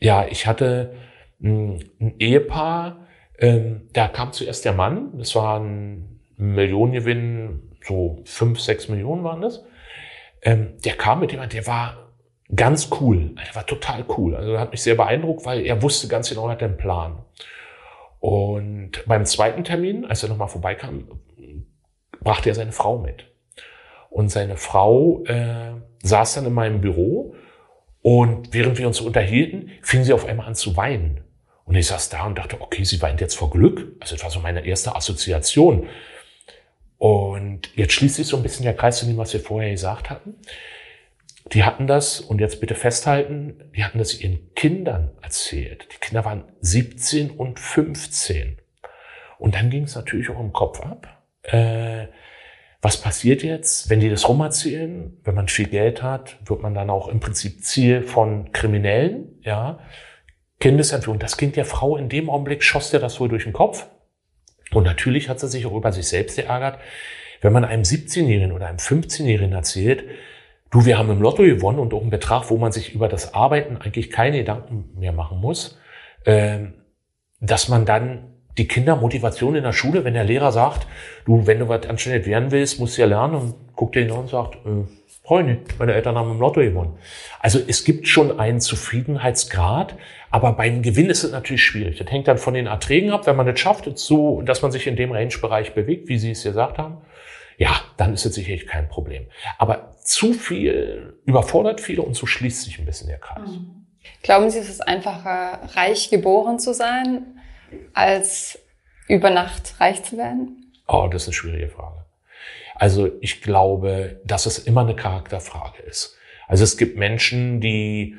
Ja, ich hatte ein, ein Ehepaar, ähm, da kam zuerst der Mann, das war ein Millionengewinn, so fünf, sechs Millionen waren das. Ähm, der kam mit jemand, der war ganz cool. Er war total cool. Also er hat mich sehr beeindruckt, weil er wusste ganz genau, er hat einen Plan. Und beim zweiten Termin, als er nochmal vorbeikam, brachte er seine Frau mit. Und seine Frau äh, saß dann in meinem Büro und während wir uns unterhielten, fing sie auf einmal an zu weinen. Und ich saß da und dachte, okay, sie weint jetzt vor Glück. Also das war so meine erste Assoziation. Und jetzt schließt sich so ein bisschen der Kreis zu dem, was wir vorher gesagt hatten. Die hatten das, und jetzt bitte festhalten, die hatten das ihren Kindern erzählt. Die Kinder waren 17 und 15. Und dann ging es natürlich auch im Kopf ab. Äh, was passiert jetzt, wenn die das rumerzählen? Wenn man viel Geld hat, wird man dann auch im Prinzip Ziel von Kriminellen, ja. Kindesentführung. Das Kind der Frau in dem Augenblick schoss dir das wohl durch den Kopf. Und natürlich hat sie sich auch über sich selbst geärgert. Wenn man einem 17-Jährigen oder einem 15-Jährigen erzählt, Du, wir haben im Lotto gewonnen und auch einen Betrag, wo man sich über das Arbeiten eigentlich keine Gedanken mehr machen muss, ähm, dass man dann die Kindermotivation in der Schule, wenn der Lehrer sagt, du, wenn du was anständig werden willst, musst du ja lernen und guckt dir hinaus und sagt, äh, Freunde, meine Eltern haben im Lotto gewonnen. Also es gibt schon einen Zufriedenheitsgrad, aber beim Gewinn ist es natürlich schwierig. Das hängt dann von den Erträgen ab. Wenn man es schafft, so, dass man sich in dem Range-Bereich bewegt, wie Sie es gesagt haben, ja, dann ist es sicherlich kein Problem. Aber zu viel überfordert viele und so schließt sich ein bisschen der Kreis. Mhm. Glauben Sie, es ist einfacher, reich geboren zu sein, als über Nacht reich zu werden? Oh, das ist eine schwierige Frage. Also ich glaube, dass es immer eine Charakterfrage ist. Also es gibt Menschen, die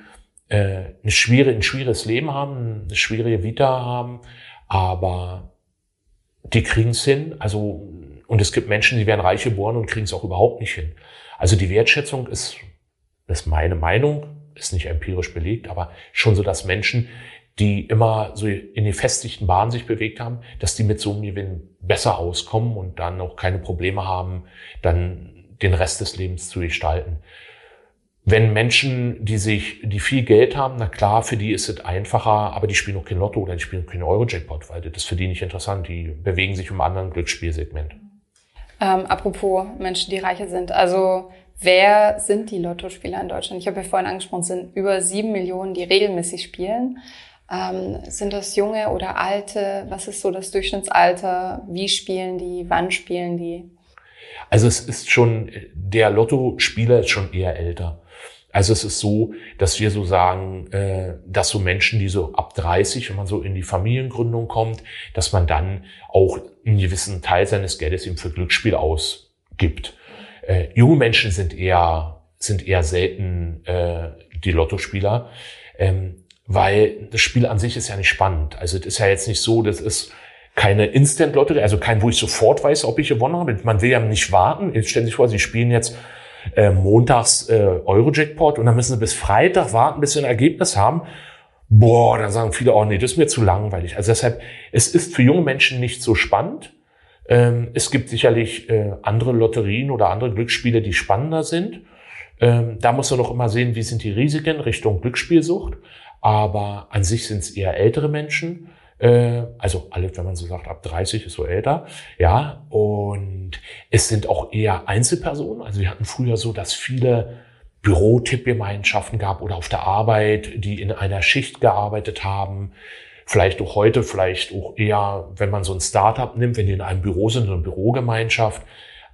äh, eine schwere, ein schwieriges Leben haben, eine schwierige Vita haben, aber die kriegen es hin. Also und es gibt Menschen, die werden reich geboren und kriegen es auch überhaupt nicht hin. Also die Wertschätzung ist, das ist meine Meinung, ist nicht empirisch belegt, aber schon so, dass Menschen, die immer so in die festigten Bahnen sich bewegt haben, dass die mit so einem Gewinn besser auskommen und dann auch keine Probleme haben, dann den Rest des Lebens zu gestalten. Wenn Menschen, die sich, die viel Geld haben, na klar, für die ist es einfacher, aber die spielen auch kein Lotto oder die spielen kein Euro-Jackpot, weil das ist für die nicht interessant. Die bewegen sich um einen anderen Glücksspielsegment. Ähm, apropos Menschen, die reicher sind. Also wer sind die Lottospieler in Deutschland? Ich habe ja vorhin angesprochen, es sind über sieben Millionen, die regelmäßig spielen. Ähm, sind das junge oder alte? Was ist so das Durchschnittsalter? Wie spielen die? Wann spielen die? Also es ist schon, der Lottospieler ist schon eher älter. Also es ist so, dass wir so sagen, äh, dass so Menschen, die so ab 30, wenn man so in die Familiengründung kommt, dass man dann auch einen gewissen Teil seines Geldes eben für Glücksspiel ausgibt. Äh, junge Menschen sind eher, sind eher selten äh, die Lottospieler, ähm, weil das Spiel an sich ist ja nicht spannend. Also es ist ja jetzt nicht so, das ist keine Instant-Lotterie, also kein, wo ich sofort weiß, ob ich gewonnen habe. Man will ja nicht warten. Jetzt stellen Sie sich vor, Sie spielen jetzt äh, montags äh, Euro-Jackpot und dann müssen sie bis Freitag warten, bis sie ein Ergebnis haben. Boah, dann sagen viele, oh nee, das ist mir zu langweilig. Also deshalb, es ist für junge Menschen nicht so spannend. Ähm, es gibt sicherlich äh, andere Lotterien oder andere Glücksspiele, die spannender sind. Ähm, da muss man noch immer sehen, wie sind die Risiken Richtung Glücksspielsucht. Aber an sich sind es eher ältere Menschen. Äh, also alle, wenn man so sagt, ab 30 ist so älter, ja, und es sind auch eher Einzelpersonen. Also wir hatten früher so, dass viele Bürotippgemeinschaften gab oder auf der Arbeit, die in einer Schicht gearbeitet haben. Vielleicht auch heute, vielleicht auch eher, wenn man so ein Startup nimmt, wenn die in einem Büro sind, eine Bürogemeinschaft.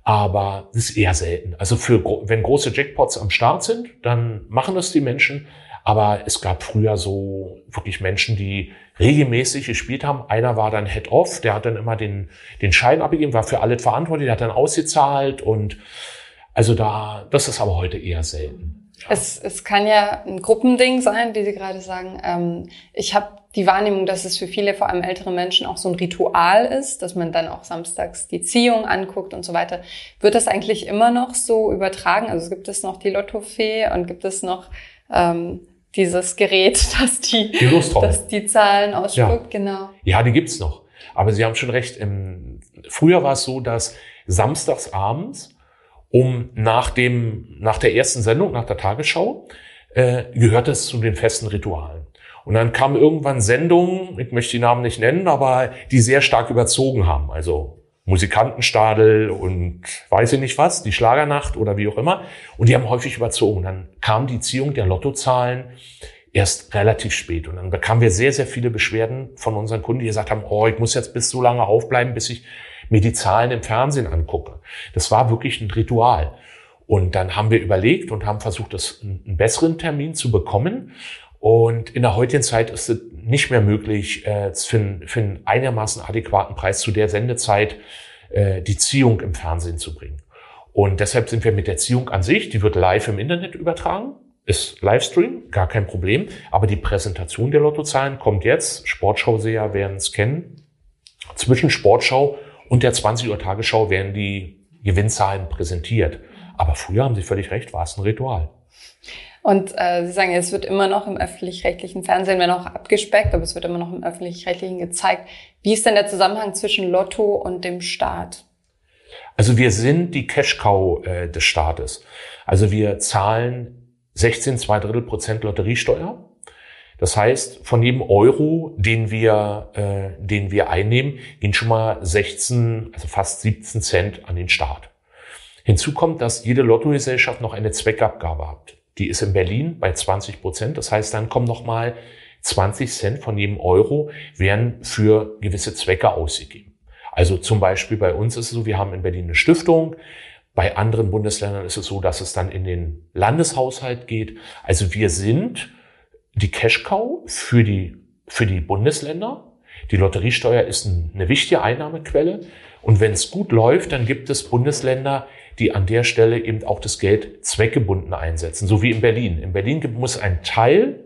Aber das ist eher selten. Also für, wenn große Jackpots am Start sind, dann machen das die Menschen. Aber es gab früher so wirklich Menschen, die regelmäßig gespielt haben. Einer war dann Head-Off, der hat dann immer den, den Schein abgegeben, war für alles verantwortlich, der hat dann ausgezahlt und also da, das ist aber heute eher selten. Ja. Es, es kann ja ein Gruppending sein, wie Sie gerade sagen. Ähm, ich habe die Wahrnehmung, dass es für viele, vor allem ältere Menschen, auch so ein Ritual ist, dass man dann auch samstags die Ziehung anguckt und so weiter. Wird das eigentlich immer noch so übertragen? Also gibt es noch die Lottofee und gibt es noch ähm, dieses Gerät, das die, die das die Zahlen ausspuckt, ja. genau. Ja, die gibt's noch. Aber Sie haben schon recht. Im, früher war es so, dass samstags abends um nach dem, nach der ersten Sendung, nach der Tagesschau, äh, gehört es zu den festen Ritualen. Und dann kamen irgendwann Sendungen, ich möchte die Namen nicht nennen, aber die sehr stark überzogen haben. Also Musikantenstadel und weiß ich nicht was, die Schlagernacht oder wie auch immer. Und die haben häufig überzogen. Dann kam die Ziehung der Lottozahlen erst relativ spät. Und dann bekamen wir sehr, sehr viele Beschwerden von unseren Kunden, die gesagt haben, oh, ich muss jetzt bis so lange aufbleiben, bis ich mir die Zahlen im Fernsehen angucke. Das war wirklich ein Ritual. Und dann haben wir überlegt und haben versucht, das einen besseren Termin zu bekommen. Und in der heutigen Zeit ist es nicht mehr möglich, äh, für, einen, für einen einigermaßen adäquaten Preis zu der Sendezeit äh, die Ziehung im Fernsehen zu bringen. Und deshalb sind wir mit der Ziehung an sich, die wird live im Internet übertragen, ist Livestream, gar kein Problem. Aber die Präsentation der Lottozahlen kommt jetzt. Sportschauseher werden es kennen. Zwischen Sportschau und der 20 Uhr Tagesschau werden die Gewinnzahlen präsentiert. Aber früher haben Sie völlig recht, war es ein Ritual. Und äh, Sie sagen, es wird immer noch im öffentlich-rechtlichen Fernsehen, wenn auch abgespeckt, aber es wird immer noch im öffentlich-rechtlichen gezeigt. Wie ist denn der Zusammenhang zwischen Lotto und dem Staat? Also wir sind die Cash-Cow äh, des Staates. Also wir zahlen 16, zwei Drittel Prozent Lotteriesteuer. Das heißt, von jedem Euro, den wir, äh, den wir einnehmen, gehen schon mal 16, also fast 17 Cent an den Staat. Hinzu kommt, dass jede Lottogesellschaft noch eine Zweckabgabe hat. Die ist in Berlin bei 20 Prozent. Das heißt, dann kommen nochmal 20 Cent von jedem Euro werden für gewisse Zwecke ausgegeben. Also zum Beispiel bei uns ist es so, wir haben in Berlin eine Stiftung. Bei anderen Bundesländern ist es so, dass es dann in den Landeshaushalt geht. Also wir sind die Cash-Cow für die, für die Bundesländer. Die Lotteriesteuer ist eine wichtige Einnahmequelle. Und wenn es gut läuft, dann gibt es Bundesländer, die an der Stelle eben auch das Geld zweckgebunden einsetzen, so wie in Berlin. In Berlin muss ein Teil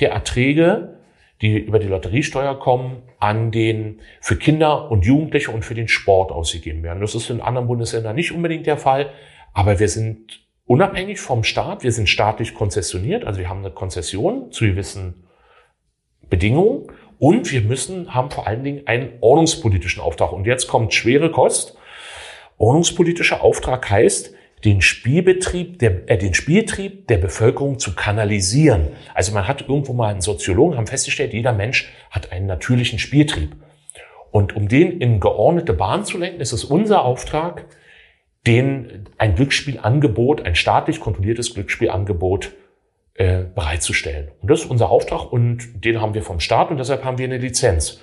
der Erträge, die über die Lotteriesteuer kommen, an den für Kinder und Jugendliche und für den Sport ausgegeben werden. Das ist in anderen Bundesländern nicht unbedingt der Fall, aber wir sind unabhängig vom Staat, wir sind staatlich konzessioniert, also wir haben eine Konzession zu gewissen Bedingungen und wir müssen, haben vor allen Dingen einen ordnungspolitischen Auftrag. Und jetzt kommt schwere Kost. Ordnungspolitischer Auftrag heißt, den Spielbetrieb, der, äh, den Spieltrieb der Bevölkerung zu kanalisieren. Also man hat irgendwo mal einen Soziologen, haben festgestellt, jeder Mensch hat einen natürlichen Spieltrieb. Und um den in geordnete Bahn zu lenken, ist es unser Auftrag, den ein Glücksspielangebot, ein staatlich kontrolliertes Glücksspielangebot äh, bereitzustellen. Und das ist unser Auftrag und den haben wir vom Staat und deshalb haben wir eine Lizenz.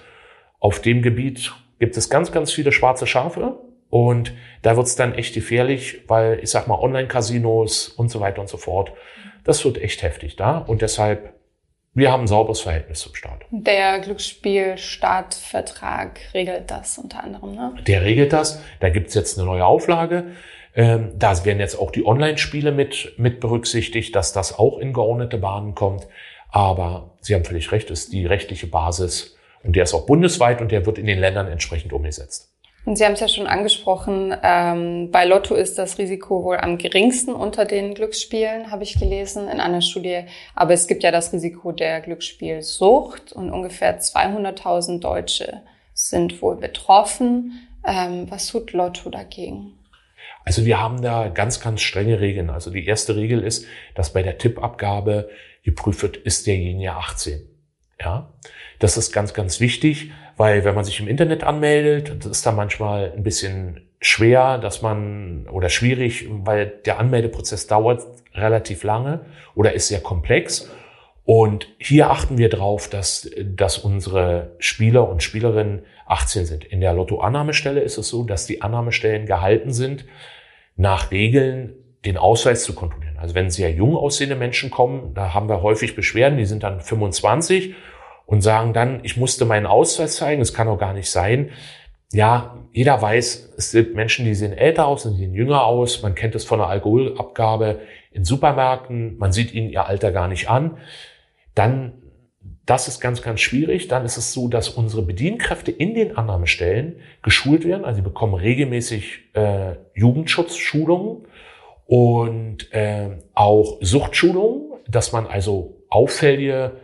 Auf dem Gebiet gibt es ganz, ganz viele schwarze Schafe und da wird es dann echt gefährlich, weil ich sag mal Online-Casinos und so weiter und so fort, das wird echt heftig da und deshalb wir haben ein sauberes Verhältnis zum Staat. Der Glücksspielstaatvertrag regelt das unter anderem, ne? Der regelt das. Da gibt's jetzt eine neue Auflage. Ähm, da werden jetzt auch die Online-Spiele mit, mit berücksichtigt, dass das auch in geordnete Bahnen kommt. Aber Sie haben völlig recht, ist die rechtliche Basis und der ist auch bundesweit und der wird in den Ländern entsprechend umgesetzt. Und Sie haben es ja schon angesprochen, ähm, bei Lotto ist das Risiko wohl am geringsten unter den Glücksspielen, habe ich gelesen in einer Studie. Aber es gibt ja das Risiko der Glücksspielsucht und ungefähr 200.000 Deutsche sind wohl betroffen. Ähm, was tut Lotto dagegen? Also wir haben da ganz, ganz strenge Regeln. Also die erste Regel ist, dass bei der Tippabgabe geprüft wird, ist derjenige 18. Ja, das ist ganz, ganz wichtig, weil wenn man sich im Internet anmeldet, das ist da manchmal ein bisschen schwer, dass man oder schwierig, weil der Anmeldeprozess dauert relativ lange oder ist sehr komplex. Und hier achten wir darauf, dass, dass unsere Spieler und Spielerinnen 18 sind. In der Lottoannahmestelle ist es so, dass die Annahmestellen gehalten sind, nach Regeln den Ausweis zu kontrollieren. Also wenn sehr jung aussehende Menschen kommen, da haben wir häufig Beschwerden, die sind dann 25 und sagen dann, ich musste meinen Ausweis zeigen, es kann doch gar nicht sein. Ja, jeder weiß, es sind Menschen, die sehen älter aus, die sehen jünger aus. Man kennt es von der Alkoholabgabe in Supermärkten. Man sieht ihnen ihr Alter gar nicht an dann das ist ganz, ganz schwierig. Dann ist es so, dass unsere Bedienkräfte in den Annahmestellen geschult werden. Also sie bekommen regelmäßig äh, Jugendschutzschulungen und äh, auch Suchtschulungen, dass man also auffällige,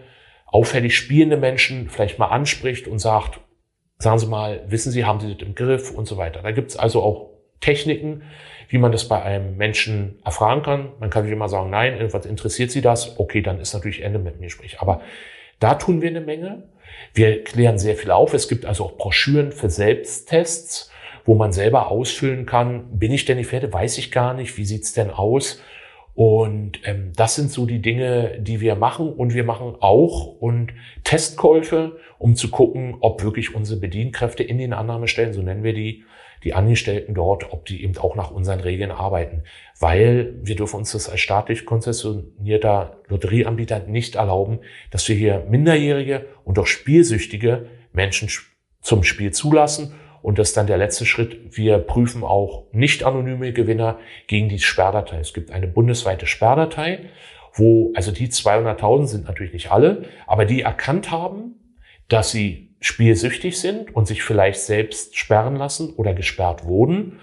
auffällig spielende Menschen vielleicht mal anspricht und sagt, sagen Sie mal, wissen Sie, haben Sie das im Griff und so weiter. Da gibt es also auch Techniken, wie man das bei einem Menschen erfragen kann. Man kann nicht immer sagen, nein, irgendwas interessiert Sie das? Okay, dann ist natürlich Ende mit mir sprich. Aber da tun wir eine Menge. Wir klären sehr viel auf. Es gibt also auch Broschüren für Selbsttests, wo man selber ausfüllen kann, bin ich denn die Pferde? Weiß ich gar nicht. Wie sieht's denn aus? Und ähm, das sind so die Dinge, die wir machen. Und wir machen auch und Testkäufe, um zu gucken, ob wirklich unsere Bedienkräfte in den Annahmestellen, so nennen wir die, die Angestellten dort, ob die eben auch nach unseren Regeln arbeiten. Weil wir dürfen uns das als staatlich konzessionierter Lotterieanbieter nicht erlauben, dass wir hier minderjährige und auch spielsüchtige Menschen zum Spiel zulassen. Und das ist dann der letzte Schritt. Wir prüfen auch nicht anonyme Gewinner gegen die Sperrdatei. Es gibt eine bundesweite Sperrdatei, wo, also die 200.000 sind natürlich nicht alle, aber die erkannt haben, dass sie spielsüchtig sind und sich vielleicht selbst sperren lassen oder gesperrt wurden,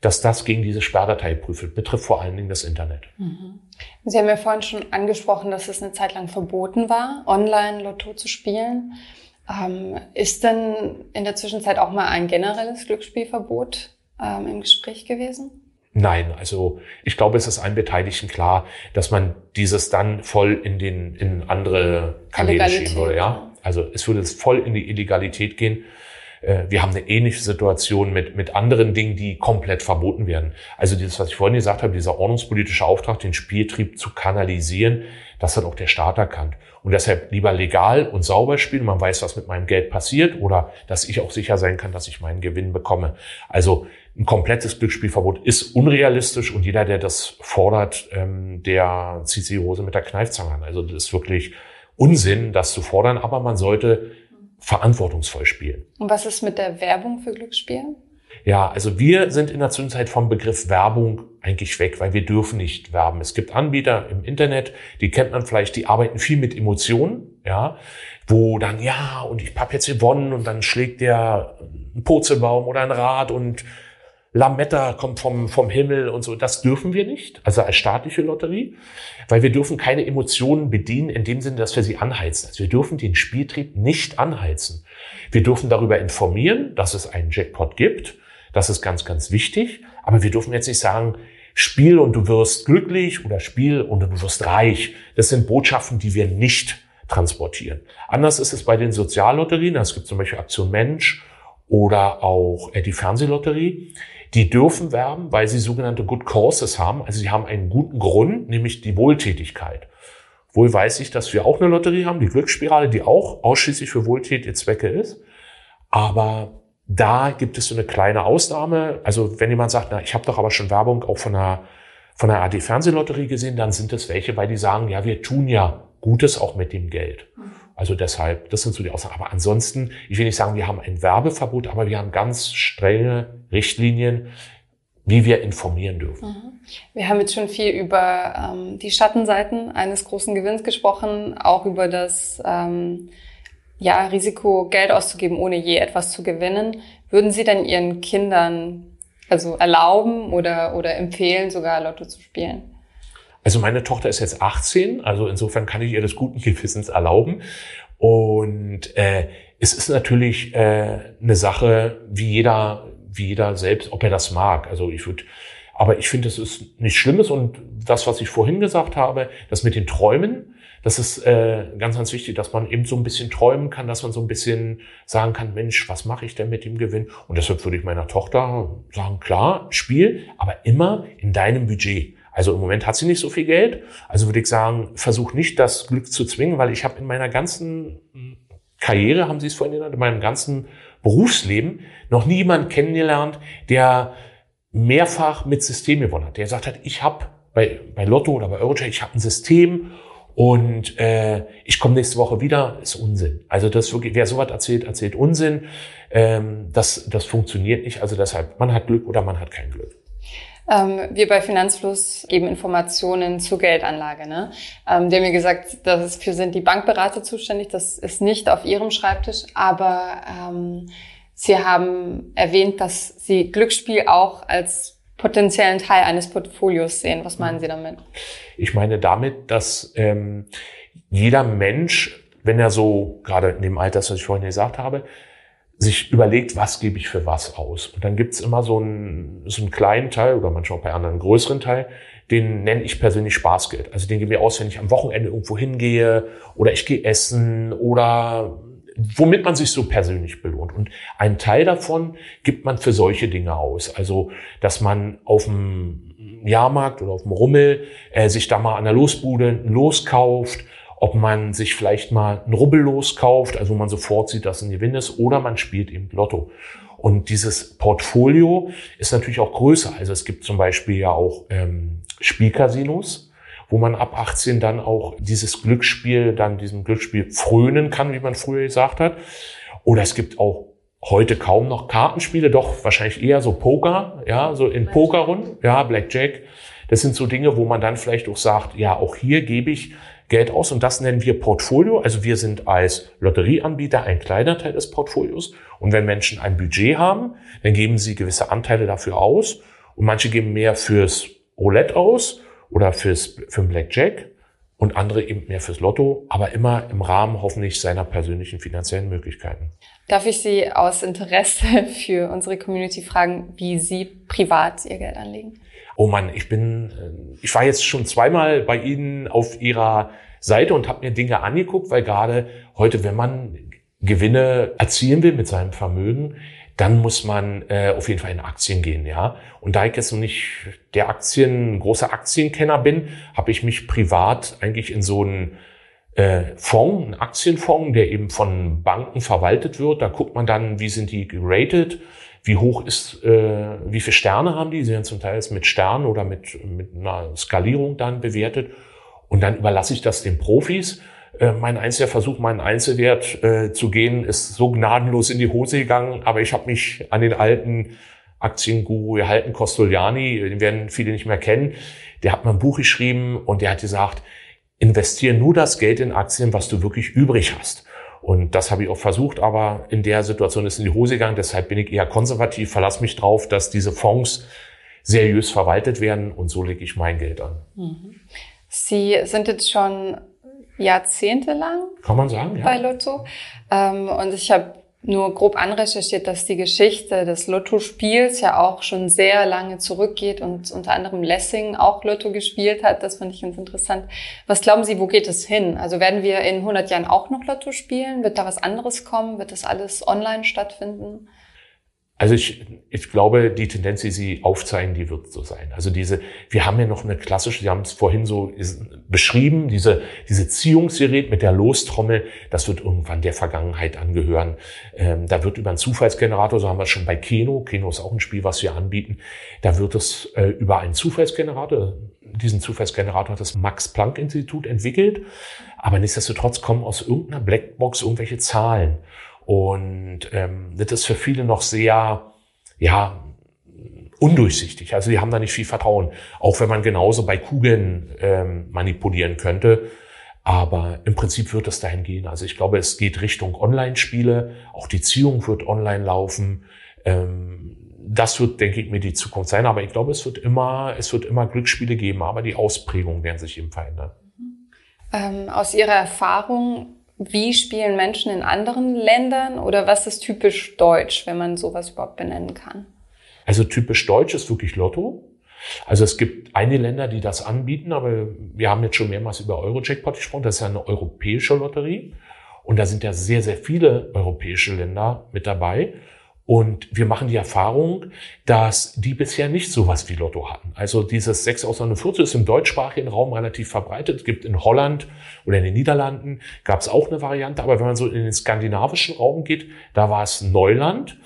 dass das gegen diese Sperrdatei prüft. Betrifft vor allen Dingen das Internet. Mhm. Sie haben ja vorhin schon angesprochen, dass es eine Zeit lang verboten war, online Lotto zu spielen. Ähm, ist denn in der Zwischenzeit auch mal ein generelles Glücksspielverbot ähm, im Gespräch gewesen? Nein, also ich glaube, es ist allen Beteiligten klar, dass man dieses dann voll in den in andere Kanäle schieben würde, ja. Also es würde voll in die Illegalität gehen. Äh, wir haben eine ähnliche Situation mit, mit anderen Dingen, die komplett verboten werden. Also dieses, was ich vorhin gesagt habe, dieser ordnungspolitische Auftrag, den Spieltrieb zu kanalisieren, das hat auch der Staat erkannt. Und deshalb lieber legal und sauber spielen. Man weiß, was mit meinem Geld passiert oder dass ich auch sicher sein kann, dass ich meinen Gewinn bekomme. Also ein komplettes Glücksspielverbot ist unrealistisch und jeder, der das fordert, ähm, der zieht sich die Hose mit der Kneifzange an. Also das ist wirklich Unsinn, das zu fordern, aber man sollte verantwortungsvoll spielen. Und was ist mit der Werbung für Glücksspiel? Ja, also wir sind in der Zwischenzeit vom Begriff Werbung eigentlich weg, weil wir dürfen nicht werben. Es gibt Anbieter im Internet, die kennt man vielleicht, die arbeiten viel mit Emotionen, ja, wo dann, ja, und ich hab jetzt gewonnen und dann schlägt der ein Purzelbaum oder ein Rad und Lametta kommt vom, vom Himmel und so. Das dürfen wir nicht, also als staatliche Lotterie, weil wir dürfen keine Emotionen bedienen in dem Sinne, dass wir sie anheizen. Also wir dürfen den Spieltrieb nicht anheizen. Wir dürfen darüber informieren, dass es einen Jackpot gibt. Das ist ganz, ganz wichtig. Aber wir dürfen jetzt nicht sagen, Spiel und du wirst glücklich oder Spiel und du wirst reich. Das sind Botschaften, die wir nicht transportieren. Anders ist es bei den Soziallotterien. Es gibt zum Beispiel Aktion Mensch oder auch äh, die Fernsehlotterie. Die dürfen werben, weil sie sogenannte Good Causes haben. Also sie haben einen guten Grund, nämlich die Wohltätigkeit. Wohl weiß ich, dass wir auch eine Lotterie haben, die Glücksspirale, die auch ausschließlich für wohltätige Zwecke ist. Aber da gibt es so eine kleine Ausnahme. Also wenn jemand sagt, na, ich habe doch aber schon Werbung auch von einer, von einer AD Fernsehlotterie gesehen, dann sind es welche, weil die sagen, ja, wir tun ja Gutes auch mit dem Geld. Also deshalb, das sind so die Aussagen. Aber ansonsten, ich will nicht sagen, wir haben ein Werbeverbot, aber wir haben ganz strenge Richtlinien, wie wir informieren dürfen. Mhm. Wir haben jetzt schon viel über ähm, die Schattenseiten eines großen Gewinns gesprochen, auch über das ähm, ja, Risiko, Geld auszugeben, ohne je etwas zu gewinnen. Würden Sie denn Ihren Kindern also erlauben oder, oder empfehlen, sogar Lotto zu spielen? Also meine Tochter ist jetzt 18, also insofern kann ich ihr das guten Gewissens erlauben. Und äh, es ist natürlich äh, eine Sache, wie jeder, wie jeder selbst, ob er das mag. Also ich würde, aber ich finde, es ist nichts Schlimmes und das, was ich vorhin gesagt habe, das mit den Träumen, das ist äh, ganz, ganz wichtig, dass man eben so ein bisschen träumen kann, dass man so ein bisschen sagen kann, Mensch, was mache ich denn mit dem Gewinn? Und deshalb würde ich meiner Tochter sagen, klar, Spiel, aber immer in deinem Budget. Also im Moment hat sie nicht so viel Geld. Also würde ich sagen, versuch nicht das Glück zu zwingen, weil ich habe in meiner ganzen Karriere, haben Sie es vorhin genannt, in meinem ganzen Berufsleben noch nie jemanden kennengelernt, der mehrfach mit System gewonnen hat. Der gesagt hat, ich habe bei, bei Lotto oder bei Eurocheck, ich habe ein System und äh, ich komme nächste Woche wieder, ist Unsinn. Also das wirklich, wer sowas erzählt, erzählt Unsinn. Ähm, das, das funktioniert nicht. Also deshalb, man hat Glück oder man hat kein Glück. Ähm, wir bei Finanzfluss geben Informationen zur Geldanlage. Ne? Ähm, die haben mir gesagt, dafür sind die Bankberater zuständig. Das ist nicht auf ihrem Schreibtisch, aber ähm, sie haben erwähnt, dass sie Glücksspiel auch als potenziellen Teil eines Portfolios sehen. Was meinen Sie damit? Ich meine damit, dass ähm, jeder Mensch, wenn er so, gerade in dem Alter, das ich vorhin gesagt habe, sich überlegt, was gebe ich für was aus. Und dann gibt's immer so einen, so einen kleinen Teil oder manchmal auch bei anderen einen größeren Teil, den nenne ich persönlich Spaßgeld. Also den gebe ich aus, wenn ich am Wochenende irgendwo hingehe oder ich gehe essen oder womit man sich so persönlich belohnt. Und einen Teil davon gibt man für solche Dinge aus. Also, dass man auf dem Jahrmarkt oder auf dem Rummel äh, sich da mal an der Losbude ein Los kauft, ob man sich vielleicht mal ein Rubbellos kauft, also man sofort sieht, dass ein Gewinn ist, oder man spielt eben Lotto. Und dieses Portfolio ist natürlich auch größer. Also es gibt zum Beispiel ja auch ähm, Spielcasinos, wo man ab 18 dann auch dieses Glücksspiel, dann diesem Glücksspiel frönen kann, wie man früher gesagt hat. Oder es gibt auch heute kaum noch Kartenspiele, doch wahrscheinlich eher so Poker, ja, so in Pokerrunden, ja, Blackjack. Das sind so Dinge, wo man dann vielleicht auch sagt, ja, auch hier gebe ich Geld aus und das nennen wir Portfolio. Also wir sind als Lotterieanbieter ein kleiner Teil des Portfolios. Und wenn Menschen ein Budget haben, dann geben sie gewisse Anteile dafür aus und manche geben mehr fürs Roulette aus oder fürs, für den Blackjack und andere eben mehr fürs Lotto, aber immer im Rahmen hoffentlich seiner persönlichen finanziellen Möglichkeiten. Darf ich Sie aus Interesse für unsere Community fragen, wie Sie privat Ihr Geld anlegen? oh Mann, ich bin, äh, ich war jetzt schon zweimal bei Ihnen auf Ihrer Seite und habe mir Dinge angeguckt, weil gerade heute, wenn man Gewinne erzielen will mit seinem Vermögen, dann muss man äh, auf jeden Fall in Aktien gehen, ja. Und da ich jetzt noch nicht der Aktien, großer Aktienkenner bin, habe ich mich privat eigentlich in so einen äh, Fonds, einen Aktienfonds, der eben von Banken verwaltet wird. Da guckt man dann, wie sind die geratet, wie hoch ist, äh, wie viele Sterne haben die? Sie werden zum Teil mit Sternen oder mit, mit einer Skalierung dann bewertet. Und dann überlasse ich das den Profis. Äh, mein einziger Versuch, meinen Einzelwert äh, zu gehen, ist so gnadenlos in die Hose gegangen. Aber ich habe mich an den alten Aktienguru gehalten, Costoliani, den werden viele nicht mehr kennen. Der hat mal ein Buch geschrieben und der hat gesagt, investiere nur das Geld in Aktien, was du wirklich übrig hast. Und das habe ich auch versucht, aber in der Situation ist in die Hose gegangen. Deshalb bin ich eher konservativ, verlasse mich drauf, dass diese Fonds seriös verwaltet werden und so lege ich mein Geld an. Mhm. Sie sind jetzt schon jahrzehntelang Kann man sagen, ja. bei Lotto. Ähm, und ich habe nur grob anrecherchiert, dass die Geschichte des Lotto-Spiels ja auch schon sehr lange zurückgeht und unter anderem Lessing auch Lotto gespielt hat. Das fand ich ganz interessant. Was glauben Sie, wo geht es hin? Also werden wir in 100 Jahren auch noch Lotto spielen? Wird da was anderes kommen? Wird das alles online stattfinden? Also ich, ich glaube, die Tendenz, die Sie aufzeigen, die wird so sein. Also diese, wir haben ja noch eine klassische, Sie haben es vorhin so beschrieben, diese, diese Ziehungsgerät mit der Lostrommel, das wird irgendwann der Vergangenheit angehören. Ähm, da wird über einen Zufallsgenerator, so haben wir es schon bei Keno, Keno ist auch ein Spiel, was wir anbieten, da wird es äh, über einen Zufallsgenerator, diesen Zufallsgenerator hat das Max-Planck-Institut entwickelt, aber nichtsdestotrotz kommen aus irgendeiner Blackbox irgendwelche Zahlen. Und ähm, das ist für viele noch sehr, ja, undurchsichtig. Also die haben da nicht viel Vertrauen, auch wenn man genauso bei Kugeln ähm, manipulieren könnte. Aber im Prinzip wird es dahin gehen. Also ich glaube, es geht Richtung Online-Spiele. Auch die Ziehung wird online laufen. Ähm, das wird, denke ich, mir die Zukunft sein. Aber ich glaube, es wird immer, es wird immer Glücksspiele geben. Aber die Ausprägungen werden sich eben verändern. Ähm, aus Ihrer Erfahrung, wie spielen Menschen in anderen Ländern oder was ist typisch deutsch, wenn man sowas überhaupt benennen kann? Also typisch deutsch ist wirklich Lotto. Also es gibt einige Länder, die das anbieten, aber wir haben jetzt schon mehrmals über Eurojackpot gesprochen. Das ist ja eine europäische Lotterie. Und da sind ja sehr, sehr viele europäische Länder mit dabei. Und wir machen die Erfahrung, dass die bisher nicht sowas wie Lotto hatten. Also dieses 6 aus 49 ist im deutschsprachigen Raum relativ verbreitet. Es gibt in Holland oder in den Niederlanden gab es auch eine Variante. Aber wenn man so in den skandinavischen Raum geht, da war es Neuland.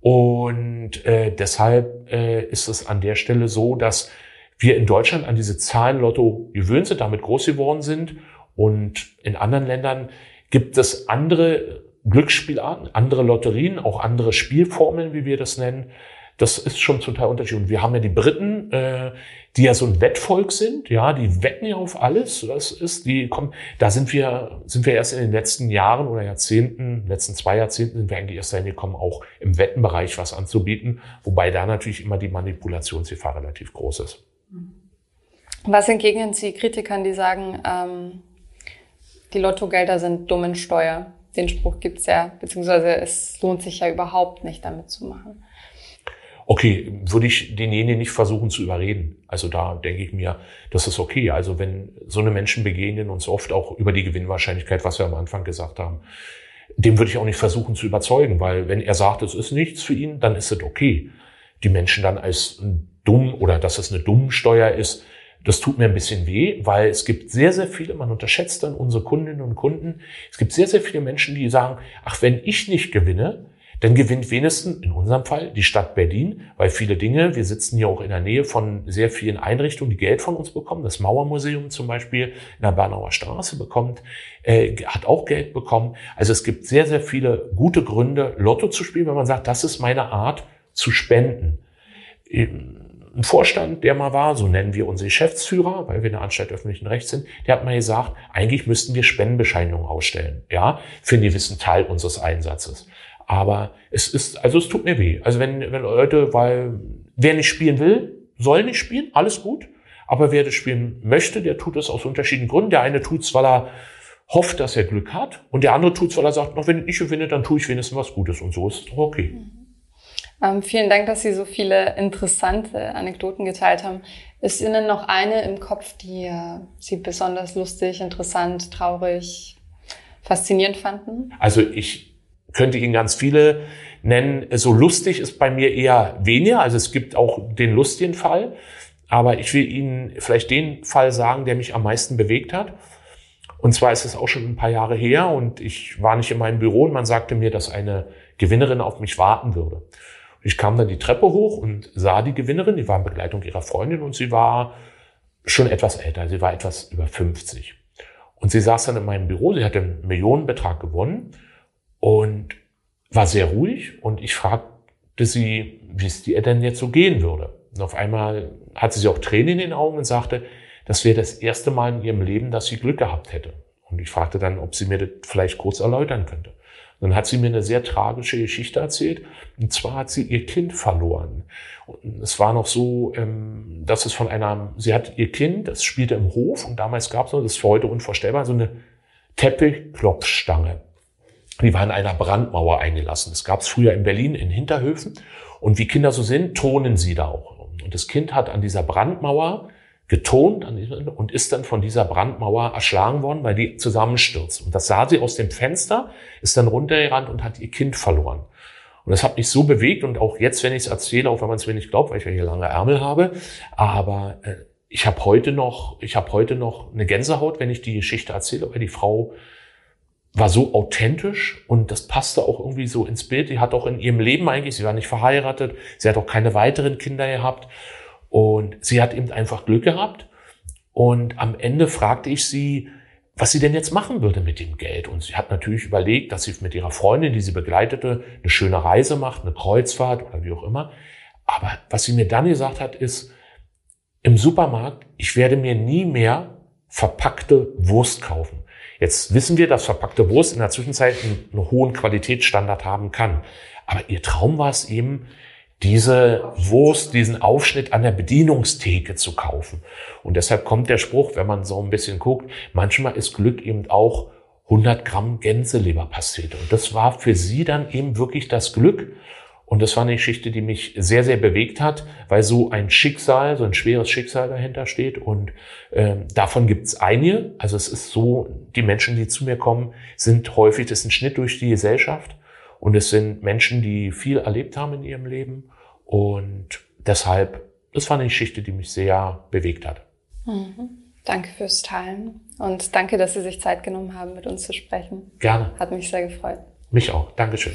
Und äh, deshalb äh, ist es an der Stelle so, dass wir in Deutschland an diese Zahlenlotto gewöhnt sind, damit groß geworden sind. Und in anderen Ländern gibt es andere Glücksspielarten, andere Lotterien, auch andere Spielformeln, wie wir das nennen. Das ist schon zum Teil unterschiedlich. Und wir haben ja die Briten, äh, die ja so ein Wettvolk sind, ja, die wetten ja auf alles. Das ist, die kommen, da sind wir, sind wir erst in den letzten Jahren oder Jahrzehnten, letzten zwei Jahrzehnten sind wir eigentlich erst dahin gekommen, auch im Wettenbereich was anzubieten, wobei da natürlich immer die Manipulationsgefahr relativ groß ist. Was entgegnen Sie Kritikern, die sagen, ähm, die Lottogelder sind dumm in Steuer? Den Spruch gibt's ja, beziehungsweise es lohnt sich ja überhaupt nicht damit zu machen. Okay, würde ich denjenigen nicht versuchen zu überreden. Also da denke ich mir, das ist okay. Also wenn so eine Menschen begegnen uns oft auch über die Gewinnwahrscheinlichkeit, was wir am Anfang gesagt haben, dem würde ich auch nicht versuchen zu überzeugen, weil wenn er sagt, es ist nichts für ihn, dann ist es okay. Die Menschen dann als dumm oder dass es eine dumme Steuer ist, das tut mir ein bisschen weh, weil es gibt sehr, sehr viele, man unterschätzt dann unsere Kundinnen und Kunden, es gibt sehr, sehr viele Menschen, die sagen, ach, wenn ich nicht gewinne, dann gewinnt wenigstens in unserem Fall die Stadt Berlin, weil viele Dinge, wir sitzen hier auch in der Nähe von sehr vielen Einrichtungen, die Geld von uns bekommen. Das Mauermuseum zum Beispiel in der Bernauer Straße bekommt, äh, hat auch Geld bekommen. Also es gibt sehr, sehr viele gute Gründe, Lotto zu spielen, wenn man sagt, das ist meine Art zu spenden ein Vorstand, der mal war, so nennen wir unsere Geschäftsführer, weil wir eine Anstalt öffentlichen Rechts sind, der hat mal gesagt, eigentlich müssten wir Spendenbescheinigungen ausstellen, ja, für einen gewissen Teil unseres Einsatzes. Aber es ist, also es tut mir weh. Also wenn, wenn Leute, weil wer nicht spielen will, soll nicht spielen, alles gut. Aber wer das spielen möchte, der tut es aus unterschiedlichen Gründen. Der eine tut es, weil er hofft, dass er Glück hat. Und der andere tut es, weil er sagt, noch wenn ich nicht gewinne, dann tue ich wenigstens was Gutes. Und so ist es okay. Mhm. Ähm, vielen Dank, dass Sie so viele interessante Anekdoten geteilt haben. Ist Ihnen noch eine im Kopf, die äh, Sie besonders lustig, interessant, traurig, faszinierend fanden? Also ich könnte Ihnen ganz viele nennen. So lustig ist bei mir eher weniger. Also es gibt auch den lustigen Fall. Aber ich will Ihnen vielleicht den Fall sagen, der mich am meisten bewegt hat. Und zwar ist es auch schon ein paar Jahre her und ich war nicht in meinem Büro und man sagte mir, dass eine Gewinnerin auf mich warten würde. Ich kam dann die Treppe hoch und sah die Gewinnerin, die war in Begleitung ihrer Freundin und sie war schon etwas älter, sie war etwas über 50. Und sie saß dann in meinem Büro, sie hatte einen Millionenbetrag gewonnen und war sehr ruhig und ich fragte sie, wie es ihr denn jetzt so gehen würde. Und auf einmal hatte sie auch Tränen in den Augen und sagte, das wäre das erste Mal in ihrem Leben, dass sie Glück gehabt hätte. Und ich fragte dann, ob sie mir das vielleicht kurz erläutern könnte. Dann hat sie mir eine sehr tragische Geschichte erzählt. Und zwar hat sie ihr Kind verloren. Und es war noch so, ähm, dass es von einer, sie hat ihr Kind, das spielte im Hof und damals gab es noch, das ist für heute unvorstellbar, so eine Teppichklopfstange. Die war in einer Brandmauer eingelassen. Das gab es früher in Berlin in Hinterhöfen. Und wie Kinder so sind, tonen sie da auch. Und das Kind hat an dieser Brandmauer getont und ist dann von dieser Brandmauer erschlagen worden, weil die zusammenstürzt. Und das sah sie aus dem Fenster, ist dann runtergerannt und hat ihr Kind verloren. Und das hat mich so bewegt und auch jetzt, wenn ich es erzähle, auch wenn man es mir nicht glaubt, weil ich ja hier lange Ärmel habe, aber äh, ich habe heute noch, ich habe heute noch eine Gänsehaut, wenn ich die Geschichte erzähle, weil die Frau war so authentisch und das passte auch irgendwie so ins Bild. Die hat auch in ihrem Leben eigentlich, sie war nicht verheiratet, sie hat auch keine weiteren Kinder gehabt und sie hat eben einfach Glück gehabt. Und am Ende fragte ich sie, was sie denn jetzt machen würde mit dem Geld. Und sie hat natürlich überlegt, dass sie mit ihrer Freundin, die sie begleitete, eine schöne Reise macht, eine Kreuzfahrt oder wie auch immer. Aber was sie mir dann gesagt hat, ist, im Supermarkt, ich werde mir nie mehr verpackte Wurst kaufen. Jetzt wissen wir, dass verpackte Wurst in der Zwischenzeit einen hohen Qualitätsstandard haben kann. Aber ihr Traum war es eben, diese Wurst, diesen Aufschnitt an der Bedienungstheke zu kaufen. Und deshalb kommt der Spruch, wenn man so ein bisschen guckt, manchmal ist Glück eben auch 100 Gramm Gänseleberpastete. Und das war für sie dann eben wirklich das Glück. Und das war eine Geschichte, die mich sehr, sehr bewegt hat, weil so ein Schicksal, so ein schweres Schicksal dahinter steht. Und äh, davon gibt es einige. Also es ist so, die Menschen, die zu mir kommen, sind häufig, das ist ein Schnitt durch die Gesellschaft. Und es sind Menschen, die viel erlebt haben in ihrem Leben. Und deshalb, das war eine Geschichte, die mich sehr bewegt hat. Mhm. Danke fürs Teilen und danke, dass Sie sich Zeit genommen haben, mit uns zu sprechen. Gerne. Hat mich sehr gefreut. Mich auch. Dankeschön.